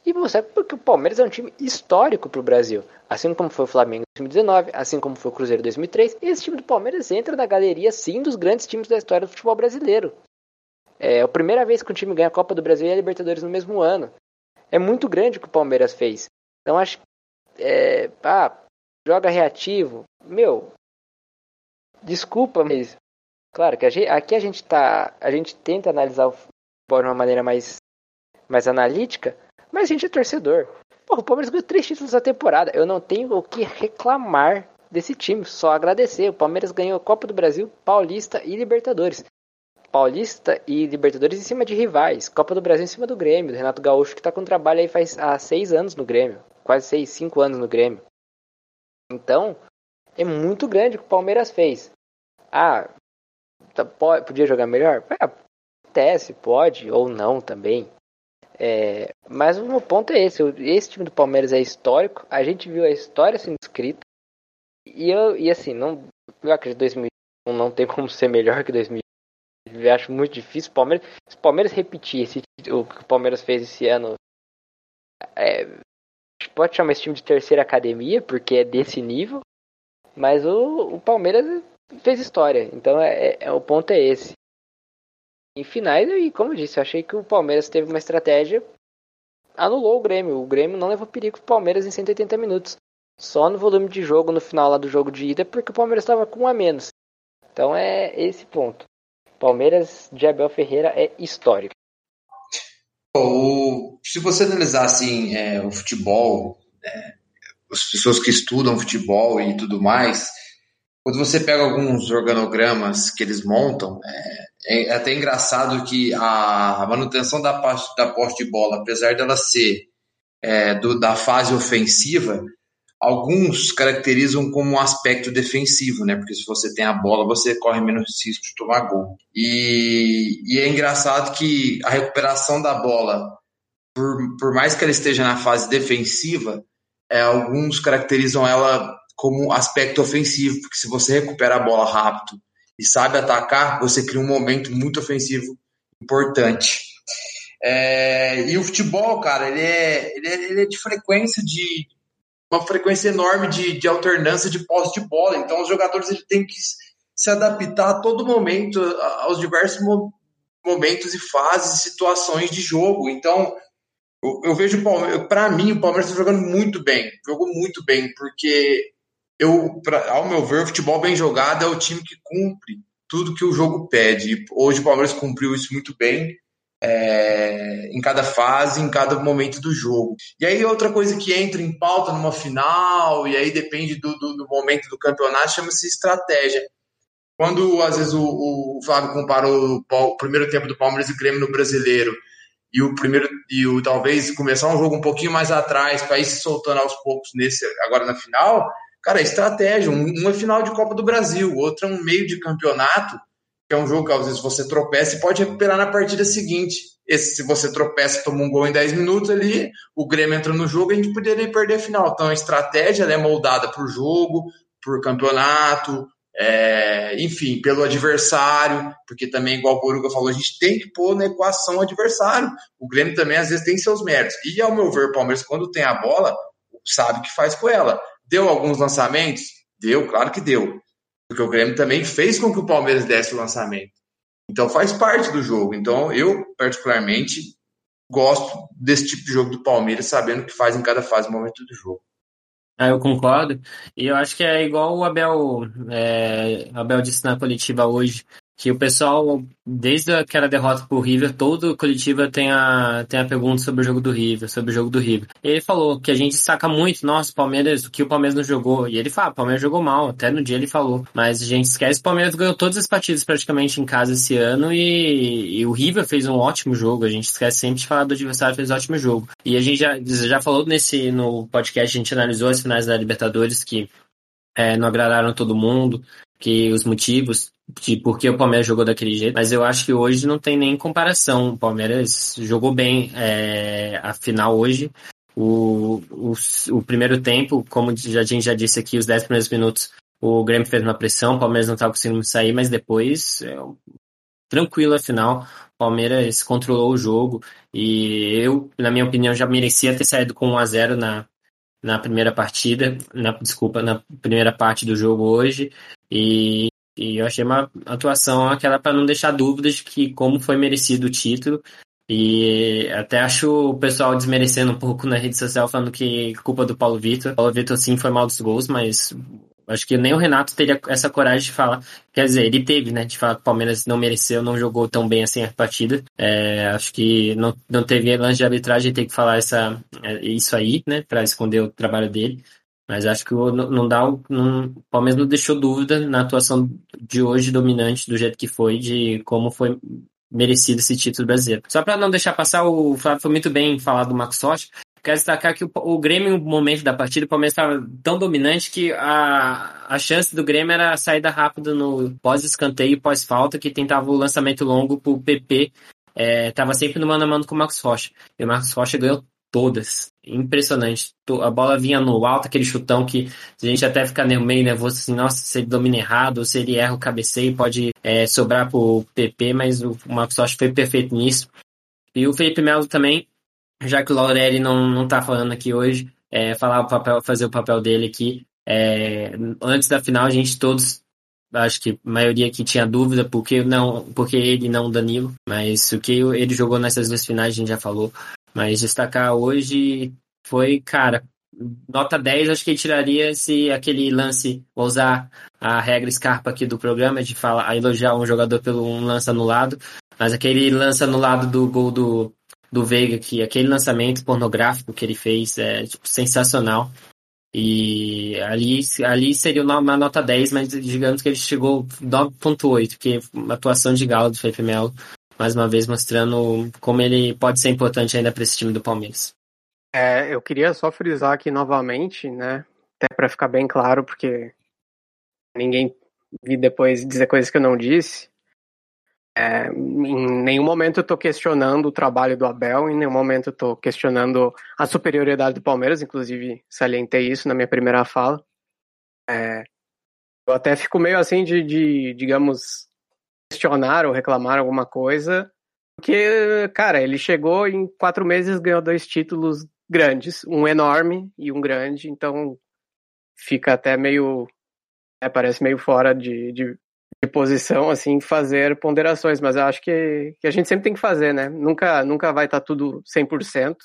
e mostrar porque o Palmeiras é um time histórico para o Brasil. Assim como foi o Flamengo em 2019, assim como foi o Cruzeiro em 2003. Esse time do Palmeiras entra na galeria, sim, dos grandes times da história do futebol brasileiro. É a primeira vez que um time ganha a Copa do Brasil e a Libertadores no mesmo ano. É muito grande o que o Palmeiras fez. Então acho é, ah, joga reativo. Meu, desculpa, mas claro que a gente, aqui a gente tá, a gente tenta analisar o futebol de uma maneira mais mais analítica, mas a gente é torcedor. Porra, o Palmeiras ganhou três títulos na temporada. Eu não tenho o que reclamar desse time, só agradecer. O Palmeiras ganhou Copa do Brasil, Paulista e Libertadores. Paulista e Libertadores em cima de rivais. Copa do Brasil em cima do Grêmio, do Renato Gaúcho, que está com trabalho aí faz há seis anos no Grêmio quase 6, 5 anos no Grêmio. Então, é muito grande o que o Palmeiras fez. Ah, tá, podia jogar melhor? É, acontece, pode ou não também. É, mas o meu ponto é esse: esse time do Palmeiras é histórico. A gente viu a história sendo escrita. E, eu, e assim, não, eu acredito que 2001 não tem como ser melhor que 2000. Eu acho muito difícil. Palmeiras, se o Palmeiras repetir esse, o que o Palmeiras fez esse ano, é, pode chamar esse time de terceira academia, porque é desse nível, mas o, o Palmeiras fez história, então é, é, é o ponto é esse. Em finais, e como eu disse, eu achei que o Palmeiras teve uma estratégia, anulou o Grêmio. O Grêmio não levou perigo pro Palmeiras em 180 minutos. Só no volume de jogo no final lá do jogo de ida, porque o Palmeiras estava com um a menos. Então é esse ponto. Palmeiras de Abel Ferreira é histórico. O, se você analisar assim, é, o futebol, é, as pessoas que estudam futebol e tudo mais, quando você pega alguns organogramas que eles montam, é, é até engraçado que a, a manutenção da, da posse de bola, apesar dela ser é, do, da fase ofensiva, alguns caracterizam como um aspecto defensivo, né? Porque se você tem a bola, você corre menos risco de tomar gol. E, e é engraçado que a recuperação da bola, por, por mais que ela esteja na fase defensiva, é, alguns caracterizam ela como aspecto ofensivo, porque se você recupera a bola rápido e sabe atacar, você cria um momento muito ofensivo importante. É, e o futebol, cara, ele é, ele é, ele é de frequência de uma frequência enorme de, de alternância de posse de bola. Então, os jogadores ele têm que se adaptar a todo momento aos diversos momentos e fases situações de jogo. Então, eu, eu vejo o para mim, o Palmeiras está jogando muito bem, jogou muito bem, porque eu, pra, ao meu ver, o futebol bem jogado é o time que cumpre tudo que o jogo pede. Hoje o Palmeiras cumpriu isso muito bem. É, em cada fase, em cada momento do jogo. E aí outra coisa que entra em pauta numa final, e aí depende do, do, do momento do campeonato, chama-se estratégia. Quando às vezes o, o Flávio comparou o, o, primeiro tempo do Palmeiras e Grêmio no Brasileiro e o primeiro e o talvez começar um jogo um pouquinho mais atrás para ir se soltando aos poucos nesse agora na final, Cara, é estratégia. Um, é final de Copa do Brasil, outro é um meio de campeonato, que é um jogo que às vezes você tropeça e pode recuperar na partida seguinte. Esse, se você tropeça toma um gol em 10 minutos ali, o Grêmio entra no jogo e a gente poderia perder a final. Então a estratégia é moldada por jogo, por campeonato, é, enfim, pelo adversário, porque também, igual o Boruga falou, a gente tem que pôr na equação o adversário. O Grêmio também às vezes tem seus méritos. E ao meu ver, o Palmeiras, quando tem a bola, sabe o que faz com ela. Deu alguns lançamentos? Deu, claro que deu. Porque o Grêmio também fez com que o Palmeiras desse o lançamento. Então faz parte do jogo. Então eu, particularmente, gosto desse tipo de jogo do Palmeiras, sabendo o que faz em cada fase, momento do jogo. Ah, eu concordo. E eu acho que é igual o Abel, é, Abel disse na coletiva hoje que o pessoal, desde aquela derrota pro River, todo coletiva tem a, tem a pergunta sobre o jogo do River, sobre o jogo do River. Ele falou que a gente destaca muito, nossa, Palmeiras, o que o Palmeiras não jogou. E ele fala, o Palmeiras jogou mal, até no dia ele falou. Mas a gente esquece, o Palmeiras ganhou todas as partidas praticamente em casa esse ano e, e o River fez um ótimo jogo. A gente esquece sempre de falar do adversário, fez um ótimo jogo. E a gente já, já falou nesse, no podcast, a gente analisou as finais da Libertadores que é, não agradaram todo mundo, que os motivos de por que o Palmeiras jogou daquele jeito, mas eu acho que hoje não tem nem comparação. O Palmeiras jogou bem é, a final hoje. O, o, o, primeiro tempo, como a gente já disse aqui, os 10 primeiros minutos, o Grêmio fez uma pressão, o Palmeiras não estava conseguindo sair, mas depois, é, tranquilo a final, o Palmeiras controlou o jogo e eu, na minha opinião, já merecia ter saído com 1 a 0 na, na primeira partida, na, desculpa, na primeira parte do jogo hoje. E, e eu achei uma atuação aquela para não deixar dúvidas de que como foi merecido o título. E até acho o pessoal desmerecendo um pouco na rede social, falando que culpa do Paulo Vitor. Paulo Vitor sim foi mal dos gols, mas acho que nem o Renato teria essa coragem de falar. Quer dizer, ele teve, né, de falar que o Palmeiras não mereceu, não jogou tão bem assim a partida. É, acho que não, não teve lance de arbitragem, tem que falar essa, é, isso aí, né, para esconder o trabalho dele. Mas acho que não dá, não, o Palmeiras não deixou dúvida na atuação de hoje dominante do jeito que foi, de como foi merecido esse título brasileiro. Só para não deixar passar, o Flávio foi muito bem falar do Max Rocha. Quero destacar que o, o Grêmio, no momento da partida, o Palmeiras estava tão dominante que a, a chance do Grêmio era a saída rápida no pós-escanteio, pós-falta, que tentava o lançamento longo para o PP. Estava é, sempre no mano a mano com o Marcos Rocha. E o Marcos Rocha ganhou todas. Impressionante. A bola vinha no alto, aquele chutão que a gente até fica meio nervoso assim, nossa, se ele domina errado, se ele erra o cabeceio, pode é, sobrar pro PP, mas o Marcos Rocha foi perfeito nisso. E o Felipe Melo também, já que o Laurelli não, não tá falando aqui hoje, é, falar o papel, fazer o papel dele aqui. É, antes da final, a gente todos, acho que a maioria aqui tinha dúvida porque não, porque ele não Danilo, mas o que ele jogou nessas duas finais a gente já falou. Mas destacar hoje foi, cara, nota 10 acho que tiraria se aquele lance, vou usar a regra Scarpa aqui do programa de falar, elogiar um jogador pelo um lance anulado, mas aquele lance anulado do gol do, do Veiga, que aquele lançamento pornográfico que ele fez é tipo, sensacional. E ali, ali seria uma nota 10, mas digamos que ele chegou 9.8, que é uma atuação de galo do Felipe Melo, mais uma vez mostrando como ele pode ser importante ainda para esse time do Palmeiras. É, eu queria só frisar aqui novamente, né, até para ficar bem claro, porque ninguém vi depois dizer coisas que eu não disse. É, em nenhum momento eu tô questionando o trabalho do Abel, em nenhum momento eu tô questionando a superioridade do Palmeiras, inclusive salientei isso na minha primeira fala. É, eu até fico meio assim de, de, digamos, questionar ou reclamar alguma coisa, porque, cara, ele chegou em quatro meses ganhou dois títulos grandes, um enorme e um grande, então fica até meio, é, parece meio fora de, de de posição, assim, fazer ponderações, mas eu acho que, que a gente sempre tem que fazer, né? Nunca, nunca vai estar tá tudo 100%.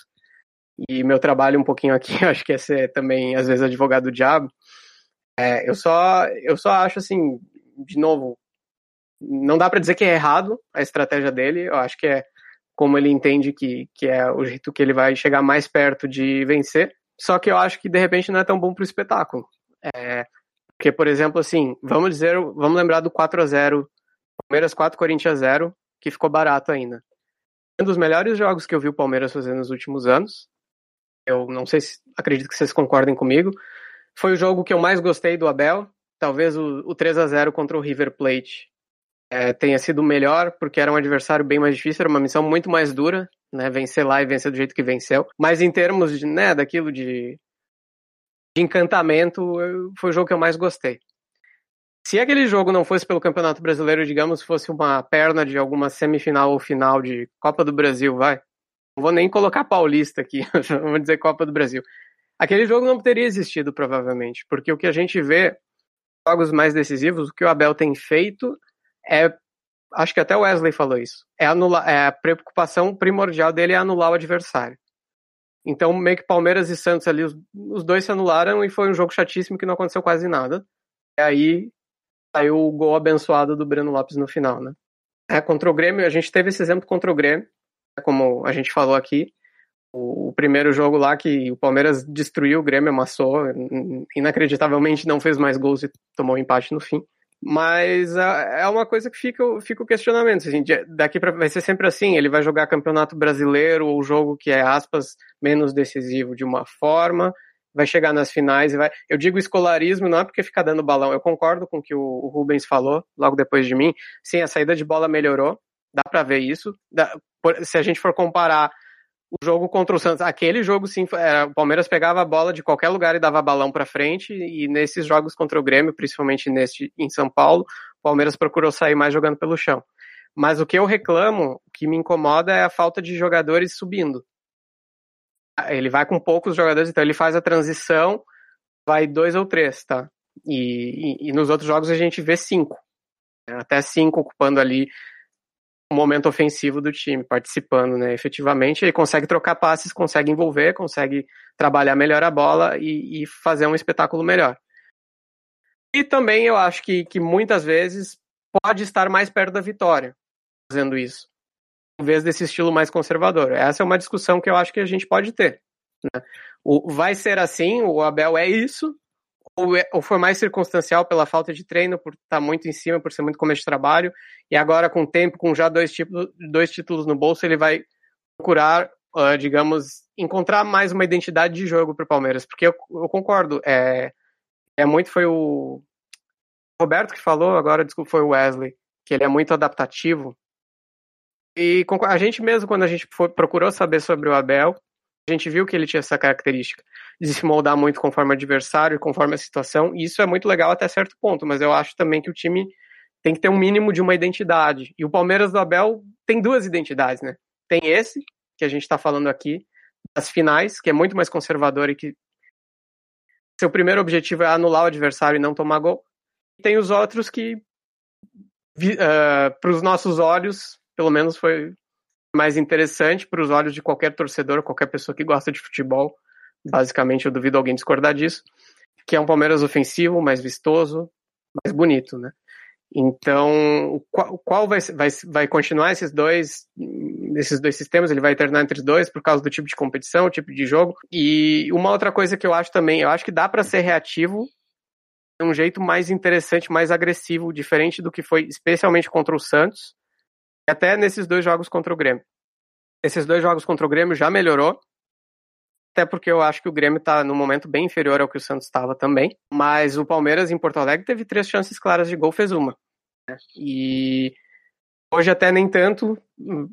E meu trabalho um pouquinho aqui, acho que é ser também, às vezes, advogado do diabo. É, eu, só, eu só acho, assim, de novo, não dá para dizer que é errado a estratégia dele, eu acho que é como ele entende que, que é o jeito que ele vai chegar mais perto de vencer. Só que eu acho que de repente não é tão bom pro espetáculo. É, porque, por exemplo, assim, vamos dizer, vamos lembrar do 4 a 0 Palmeiras 4, Corinthians 0, que ficou barato ainda. Um dos melhores jogos que eu vi o Palmeiras fazer nos últimos anos. Eu não sei se acredito que vocês concordem comigo. Foi o jogo que eu mais gostei do Abel. Talvez o, o 3 a 0 contra o River Plate é, tenha sido melhor, porque era um adversário bem mais difícil, era uma missão muito mais dura, né? Vencer lá e vencer do jeito que venceu. Mas em termos de, né, daquilo de de encantamento, foi o jogo que eu mais gostei. Se aquele jogo não fosse pelo Campeonato Brasileiro, digamos, fosse uma perna de alguma semifinal ou final de Copa do Brasil, vai. Não vou nem colocar Paulista aqui, vou dizer Copa do Brasil. Aquele jogo não teria existido, provavelmente, porque o que a gente vê, jogos mais decisivos, o que o Abel tem feito é. Acho que até o Wesley falou isso. É, anular, é a preocupação primordial dele é anular o adversário. Então, meio que Palmeiras e Santos ali, os, os dois se anularam e foi um jogo chatíssimo que não aconteceu quase nada. E aí saiu o gol abençoado do Breno Lopes no final, né? É, contra o Grêmio, a gente teve esse exemplo contra o Grêmio, né, como a gente falou aqui. O, primeiro jogo lá que o Palmeiras destruiu, o Grêmio amassou, inacreditavelmente não fez mais gols e tomou um empate no fim. Mas é, é uma coisa que fica, fica o questionamento. Assim, daqui para vai ser sempre assim: ele vai jogar campeonato brasileiro ou jogo que é, aspas, menos decisivo de uma forma, vai chegar nas finais e vai. Eu digo escolarismo não é porque fica dando balão. Eu concordo com o que o Rubens falou logo depois de mim. Sim, a saída de bola melhorou, dá para ver isso. Se a gente for comparar o jogo contra o Santos, aquele jogo sim, era, o Palmeiras pegava a bola de qualquer lugar e dava balão para frente, e nesses jogos contra o Grêmio, principalmente neste em São Paulo, o Palmeiras procurou sair mais jogando pelo chão. Mas o que eu reclamo, o que me incomoda é a falta de jogadores subindo. Ele vai com poucos jogadores, então ele faz a transição, vai dois ou três, tá? E, e, e nos outros jogos a gente vê cinco. Até cinco ocupando ali o momento ofensivo do time, participando, né, efetivamente, ele consegue trocar passes, consegue envolver, consegue trabalhar melhor a bola e, e fazer um espetáculo melhor. E também eu acho que, que muitas vezes pode estar mais perto da vitória fazendo isso, em vez desse estilo mais conservador. Essa é uma discussão que eu acho que a gente pode ter. Né? O, vai ser assim, o Abel é isso, ou, é, ou foi mais circunstancial pela falta de treino, por estar tá muito em cima, por ser muito começo de trabalho, e agora com o tempo, com já dois, títulos, dois títulos no bolso, ele vai procurar, uh, digamos, encontrar mais uma identidade de jogo para o Palmeiras, porque eu, eu, concordo, é, é muito, foi o Roberto que falou, agora, desculpa, foi o Wesley, que ele é muito adaptativo, e a gente mesmo, quando a gente foi, procurou saber sobre o Abel, a gente viu que ele tinha essa característica de se moldar muito conforme o adversário, conforme a situação, e isso é muito legal até certo ponto, mas eu acho também que o time tem que ter um mínimo de uma identidade. E o Palmeiras do Abel tem duas identidades, né? Tem esse, que a gente está falando aqui, das finais, que é muito mais conservador e que seu primeiro objetivo é anular o adversário e não tomar gol. E tem os outros que, uh, para os nossos olhos, pelo menos foi mais interessante para os olhos de qualquer torcedor, qualquer pessoa que gosta de futebol. Basicamente, eu duvido alguém discordar disso. Que é um Palmeiras ofensivo, mais vistoso, mais bonito, né? Então, qual, qual vai, vai, vai continuar esses dois, esses dois sistemas? Ele vai alternar entre os dois por causa do tipo de competição, tipo de jogo. E uma outra coisa que eu acho também, eu acho que dá para ser reativo de um jeito mais interessante, mais agressivo, diferente do que foi especialmente contra o Santos, até nesses dois jogos contra o Grêmio. Esses dois jogos contra o Grêmio já melhorou, até porque eu acho que o Grêmio está no momento bem inferior ao que o Santos estava também. Mas o Palmeiras em Porto Alegre teve três chances claras de gol, fez uma. Né? E hoje até nem tanto,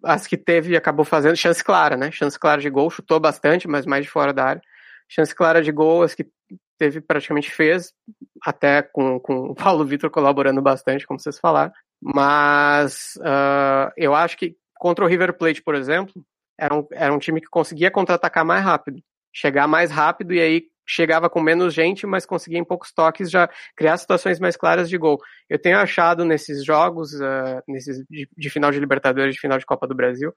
as que teve acabou fazendo chance clara, né? Chance clara de gol, chutou bastante, mas mais de fora da área. Chance clara de gol, as que teve praticamente fez, até com, com o Paulo Vitor colaborando bastante, como vocês falaram. Mas uh, eu acho que contra o River Plate, por exemplo, era um, era um time que conseguia contra-atacar mais rápido, chegar mais rápido e aí chegava com menos gente, mas conseguia em poucos toques já criar situações mais claras de gol. Eu tenho achado nesses jogos, uh, nesses de, de, final de Libertadores, de final de Copa do Brasil,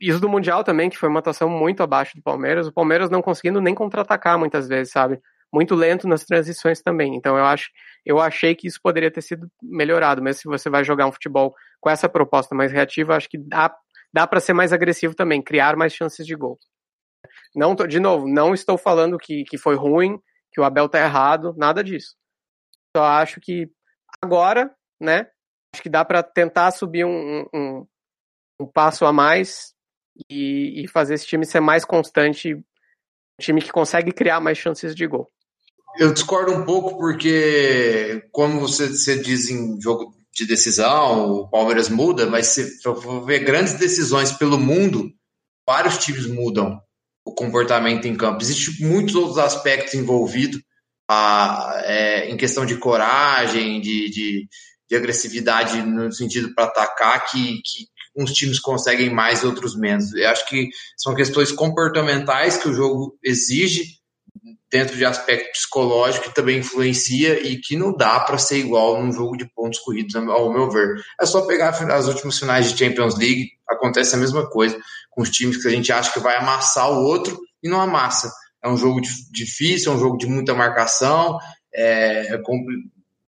isso do Mundial também, que foi uma atuação muito abaixo do Palmeiras, o Palmeiras não conseguindo nem contra-atacar muitas vezes, sabe? Muito lento nas transições também. Então eu acho, eu achei que isso poderia ter sido melhorado, mas se você vai jogar um futebol com essa proposta mais reativa, acho que dá dá para ser mais agressivo também, criar mais chances de gol. Não tô, de novo, não estou falando que, que foi ruim, que o Abel tá errado, nada disso. Só acho que agora, né, acho que dá para tentar subir um, um, um, passo a mais e, e fazer esse time ser mais constante, um time que consegue criar mais chances de gol. Eu discordo um pouco porque, como você, você diz em jogo de decisão, o Palmeiras muda, mas se for ver grandes decisões pelo mundo, vários times mudam o comportamento em campo. Existem muitos outros aspectos envolvidos a, é, em questão de coragem, de, de, de agressividade no sentido para atacar, que, que uns times conseguem mais outros menos. Eu acho que são questões comportamentais que o jogo exige dentro de aspecto psicológico que também influencia e que não dá para ser igual num jogo de pontos corridos, ao meu ver. É só pegar as últimas finais de Champions League, acontece a mesma coisa com os times que a gente acha que vai amassar o outro e não amassa. É um jogo difícil, é um jogo de muita marcação, é, é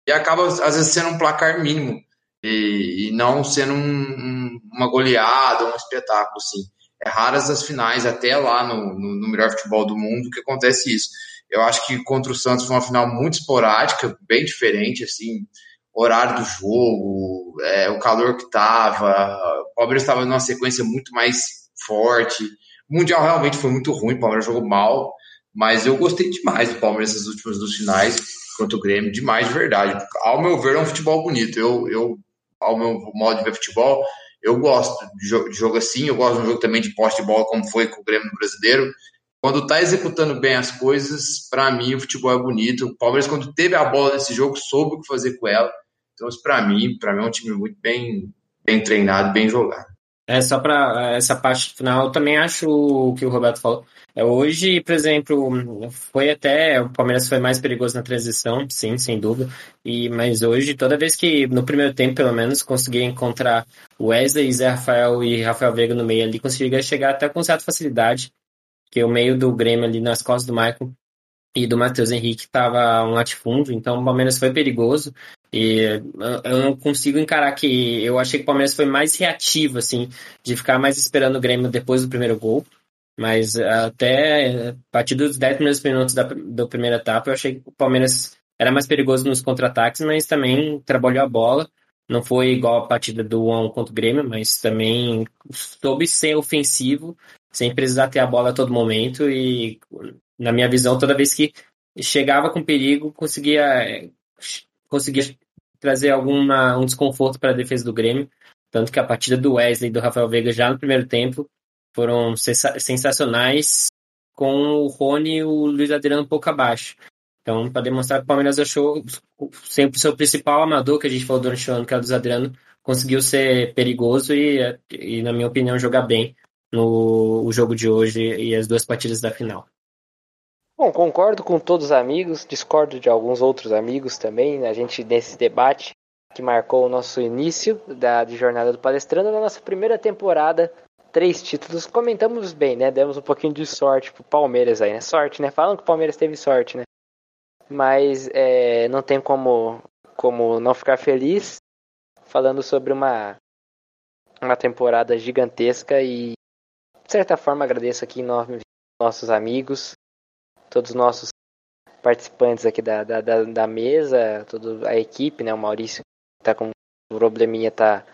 e acaba às vezes sendo um placar mínimo e, e não sendo um, um, uma goleada, um espetáculo, assim. É raras as finais, até lá no, no, no melhor futebol do mundo, que acontece isso. Eu acho que contra o Santos foi uma final muito esporádica, bem diferente, assim, horário do jogo, é, o calor que tava, o Palmeiras estava numa sequência muito mais forte. O Mundial realmente foi muito ruim, o Palmeiras jogou mal, mas eu gostei demais do Palmeiras nessas últimas duas finais contra o Grêmio, demais de verdade. Ao meu ver, é um futebol bonito. Eu, eu ao meu modo de ver futebol, eu gosto de jogo, de jogo assim, eu gosto de um jogo também de poste de bola, como foi com o Grêmio no Brasileiro quando tá executando bem as coisas, para mim o futebol é bonito. O Palmeiras, quando teve a bola nesse jogo, soube o que fazer com ela. Então, para mim, para mim é um time muito bem, bem treinado, bem jogado. É, só para essa parte final, eu também acho o que o Roberto falou. É, hoje, por exemplo, foi até. O Palmeiras foi mais perigoso na transição, sim, sem dúvida. E, mas hoje, toda vez que, no primeiro tempo, pelo menos, consegui encontrar Wesley, Zé Rafael e Rafael Veiga no meio ali, conseguia chegar até com certa facilidade que o meio do Grêmio ali nas costas do Michael e do Matheus Henrique estava um latifúndio, então o Palmeiras foi perigoso. E eu não consigo encarar que eu achei que o Palmeiras foi mais reativo, assim, de ficar mais esperando o Grêmio depois do primeiro gol. Mas até a partir dos 10 primeiros minutos da, da primeira etapa, eu achei que o Palmeiras era mais perigoso nos contra-ataques, mas também trabalhou a bola. Não foi igual a partida do 1 contra o Grêmio, mas também soube ser ofensivo sem precisar ter a bola a todo momento e, na minha visão, toda vez que chegava com perigo, conseguia, conseguia trazer alguma, um desconforto para a defesa do Grêmio. Tanto que a partida do Wesley e do Rafael Veiga já no primeiro tempo foram sensacionais, com o Rony e o Luiz Adriano um pouco abaixo. Então, para demonstrar que o Palmeiras achou sempre o seu principal amador, que a gente falou durante o ano, que é o Luiz Adriano, conseguiu ser perigoso e, e, na minha opinião, jogar bem no o jogo de hoje e as duas partidas da final. Bom, concordo com todos os amigos, discordo de alguns outros amigos também. A gente, nesse debate que marcou o nosso início da de jornada do palestrando, na nossa primeira temporada, três títulos. Comentamos bem, né? Demos um pouquinho de sorte pro Palmeiras aí, né? Sorte, né? Falam que o Palmeiras teve sorte, né? Mas é, não tem como, como não ficar feliz falando sobre uma, uma temporada gigantesca e, de certa forma, agradeço aqui nossos amigos, todos os nossos participantes aqui da, da, da, da mesa, toda a equipe, né? O Maurício tá com um probleminha, tá.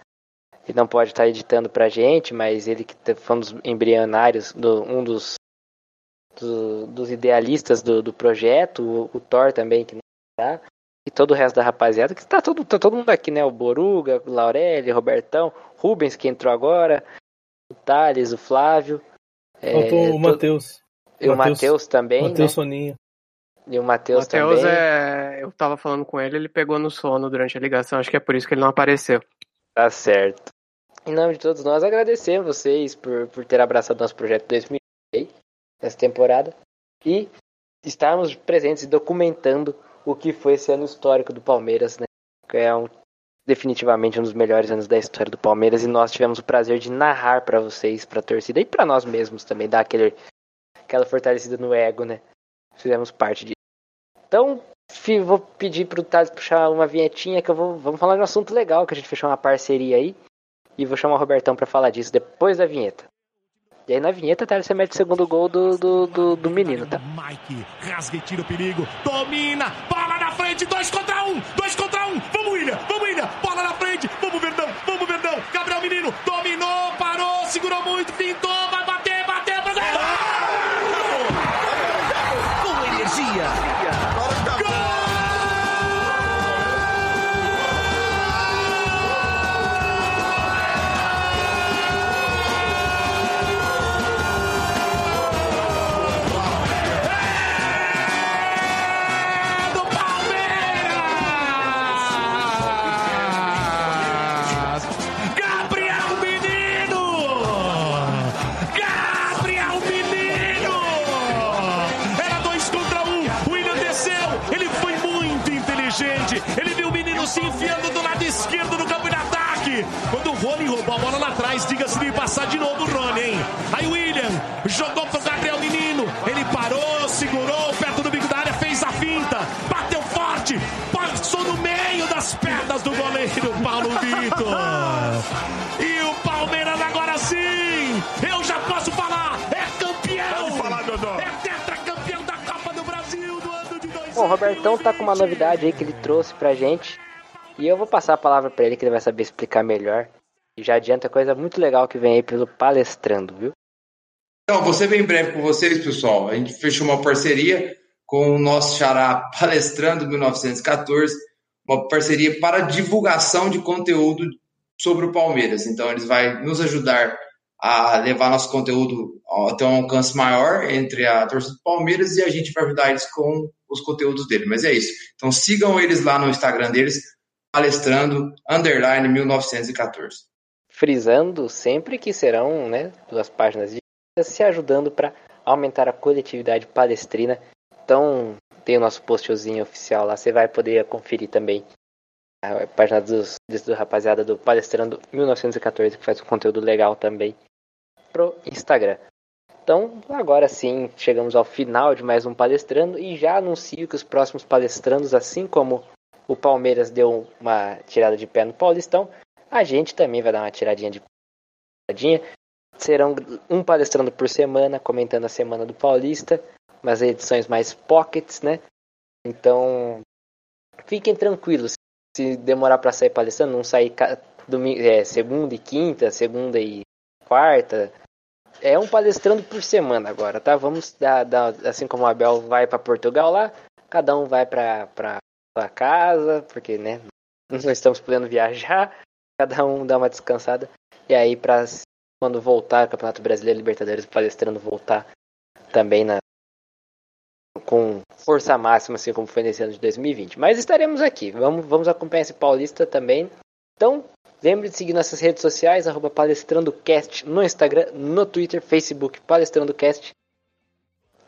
Ele não pode estar tá editando pra gente, mas ele que tá, foi um dos embrionários, do, um dos, do, dos idealistas do, do projeto, o, o, Thor também, que não tá, e todo o resto da rapaziada, que tá todo, tá todo mundo aqui, né? O Boruga, o Laureli, o Robertão, Rubens, que entrou agora, o Thales, o Flávio. Faltou é, o Matheus. E o Matheus também. Matheus né? Soninho. E o Matheus também. é. Eu tava falando com ele, ele pegou no sono durante a ligação, acho que é por isso que ele não apareceu. Tá certo. Em nome de todos nós, agradecer vocês por, por ter abraçado nosso projeto 2006, essa temporada, e estarmos presentes e documentando o que foi esse ano histórico do Palmeiras, né? Que é um, definitivamente um dos melhores anos da história do Palmeiras, e nós tivemos o prazer de narrar para vocês, pra torcida, e para nós mesmos também, dar aquele, aquela fortalecida no ego, né? Fizemos parte disso. Então, vou pedir pro Thales puxar uma vinhetinha que eu vou. Vamos falar de um assunto legal, que a gente fechou uma parceria aí. E vou chamar o Robertão para falar disso depois da vinheta. E aí na vinheta, Thales, você mete o segundo gol do, do, do, do menino, tá? Mike, rasga e tira o perigo. Domina, bola na frente, dois contra um, dois contra um. Vamos, William, vamos, William, bola na frente. Vamos, Verdão, vamos, Verdão. Gabriel Menino, dominou, parou, segurou muito, passar de novo o Rony, hein? Aí o William jogou pro Gabriel Menino. Ele parou, segurou perto do bico da área, fez a finta, bateu forte, passou no meio das pernas do goleiro Paulo Vitor. E o Palmeiras agora sim, eu já posso falar, é campeão. Pode falar, Dodô. É tetracampeão da Copa do Brasil do ano de 2000. Bom, o Robertão tá com uma novidade aí que ele trouxe pra gente. E eu vou passar a palavra pra ele que ele vai saber explicar melhor. E já adianta coisa muito legal que vem aí pelo palestrando, viu? Então, ser bem breve com vocês, pessoal. A gente fechou uma parceria com o nosso xará Palestrando 1914, uma parceria para divulgação de conteúdo sobre o Palmeiras. Então, eles vão nos ajudar a levar nosso conteúdo até um alcance maior entre a torcida do Palmeiras e a gente vai ajudar eles com os conteúdos dele. Mas é isso. Então, sigam eles lá no Instagram deles, Palestrando, underline 1914. Frisando sempre que serão né, duas páginas de se ajudando para aumentar a coletividade palestrina. Então, tem o nosso postzinho oficial lá, você vai poder conferir também a página dos, do rapaziada do Palestrando 1914, que faz um conteúdo legal também pro Instagram. Então, agora sim, chegamos ao final de mais um palestrando e já anuncio que os próximos palestrandos, assim como o Palmeiras deu uma tirada de pé no Paulistão, a gente também vai dar uma tiradinha de tiradinha. Serão um palestrando por semana, comentando a semana do Paulista, umas edições mais pockets, né? Então, fiquem tranquilos. Se demorar para sair palestrando, não sair domingo, é, segunda e quinta, segunda e quarta, é um palestrando por semana agora, tá? Vamos dar, dar assim como o Abel vai para Portugal lá, cada um vai para sua casa, porque né, não estamos podendo viajar, cada um dá uma descansada e aí para quando voltar o Campeonato Brasileiro, Libertadores, palestrando voltar também na com força máxima, assim como foi nesse ano de 2020. Mas estaremos aqui, vamos, vamos acompanhar esse Paulista também. Então, lembre de seguir nossas redes sociais, arroba palestrandocast no Instagram, no Twitter, Facebook, palestrandocast.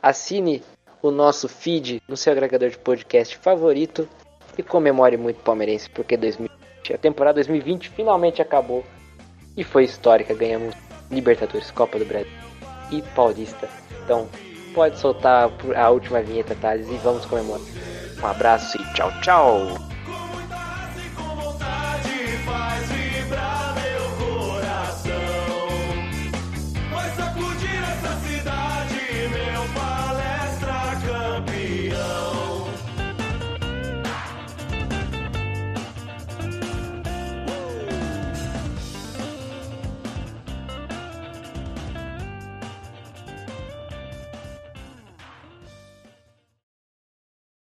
Assine o nosso feed no seu agregador de podcast favorito e comemore muito palmeirense, porque 2020, a temporada 2020 finalmente acabou e foi histórica. Ganhamos Libertadores, Copa do Brasil e Paulista. Então, pode soltar a última vinheta, Thales, e vamos comemorar. Um abraço e tchau, tchau!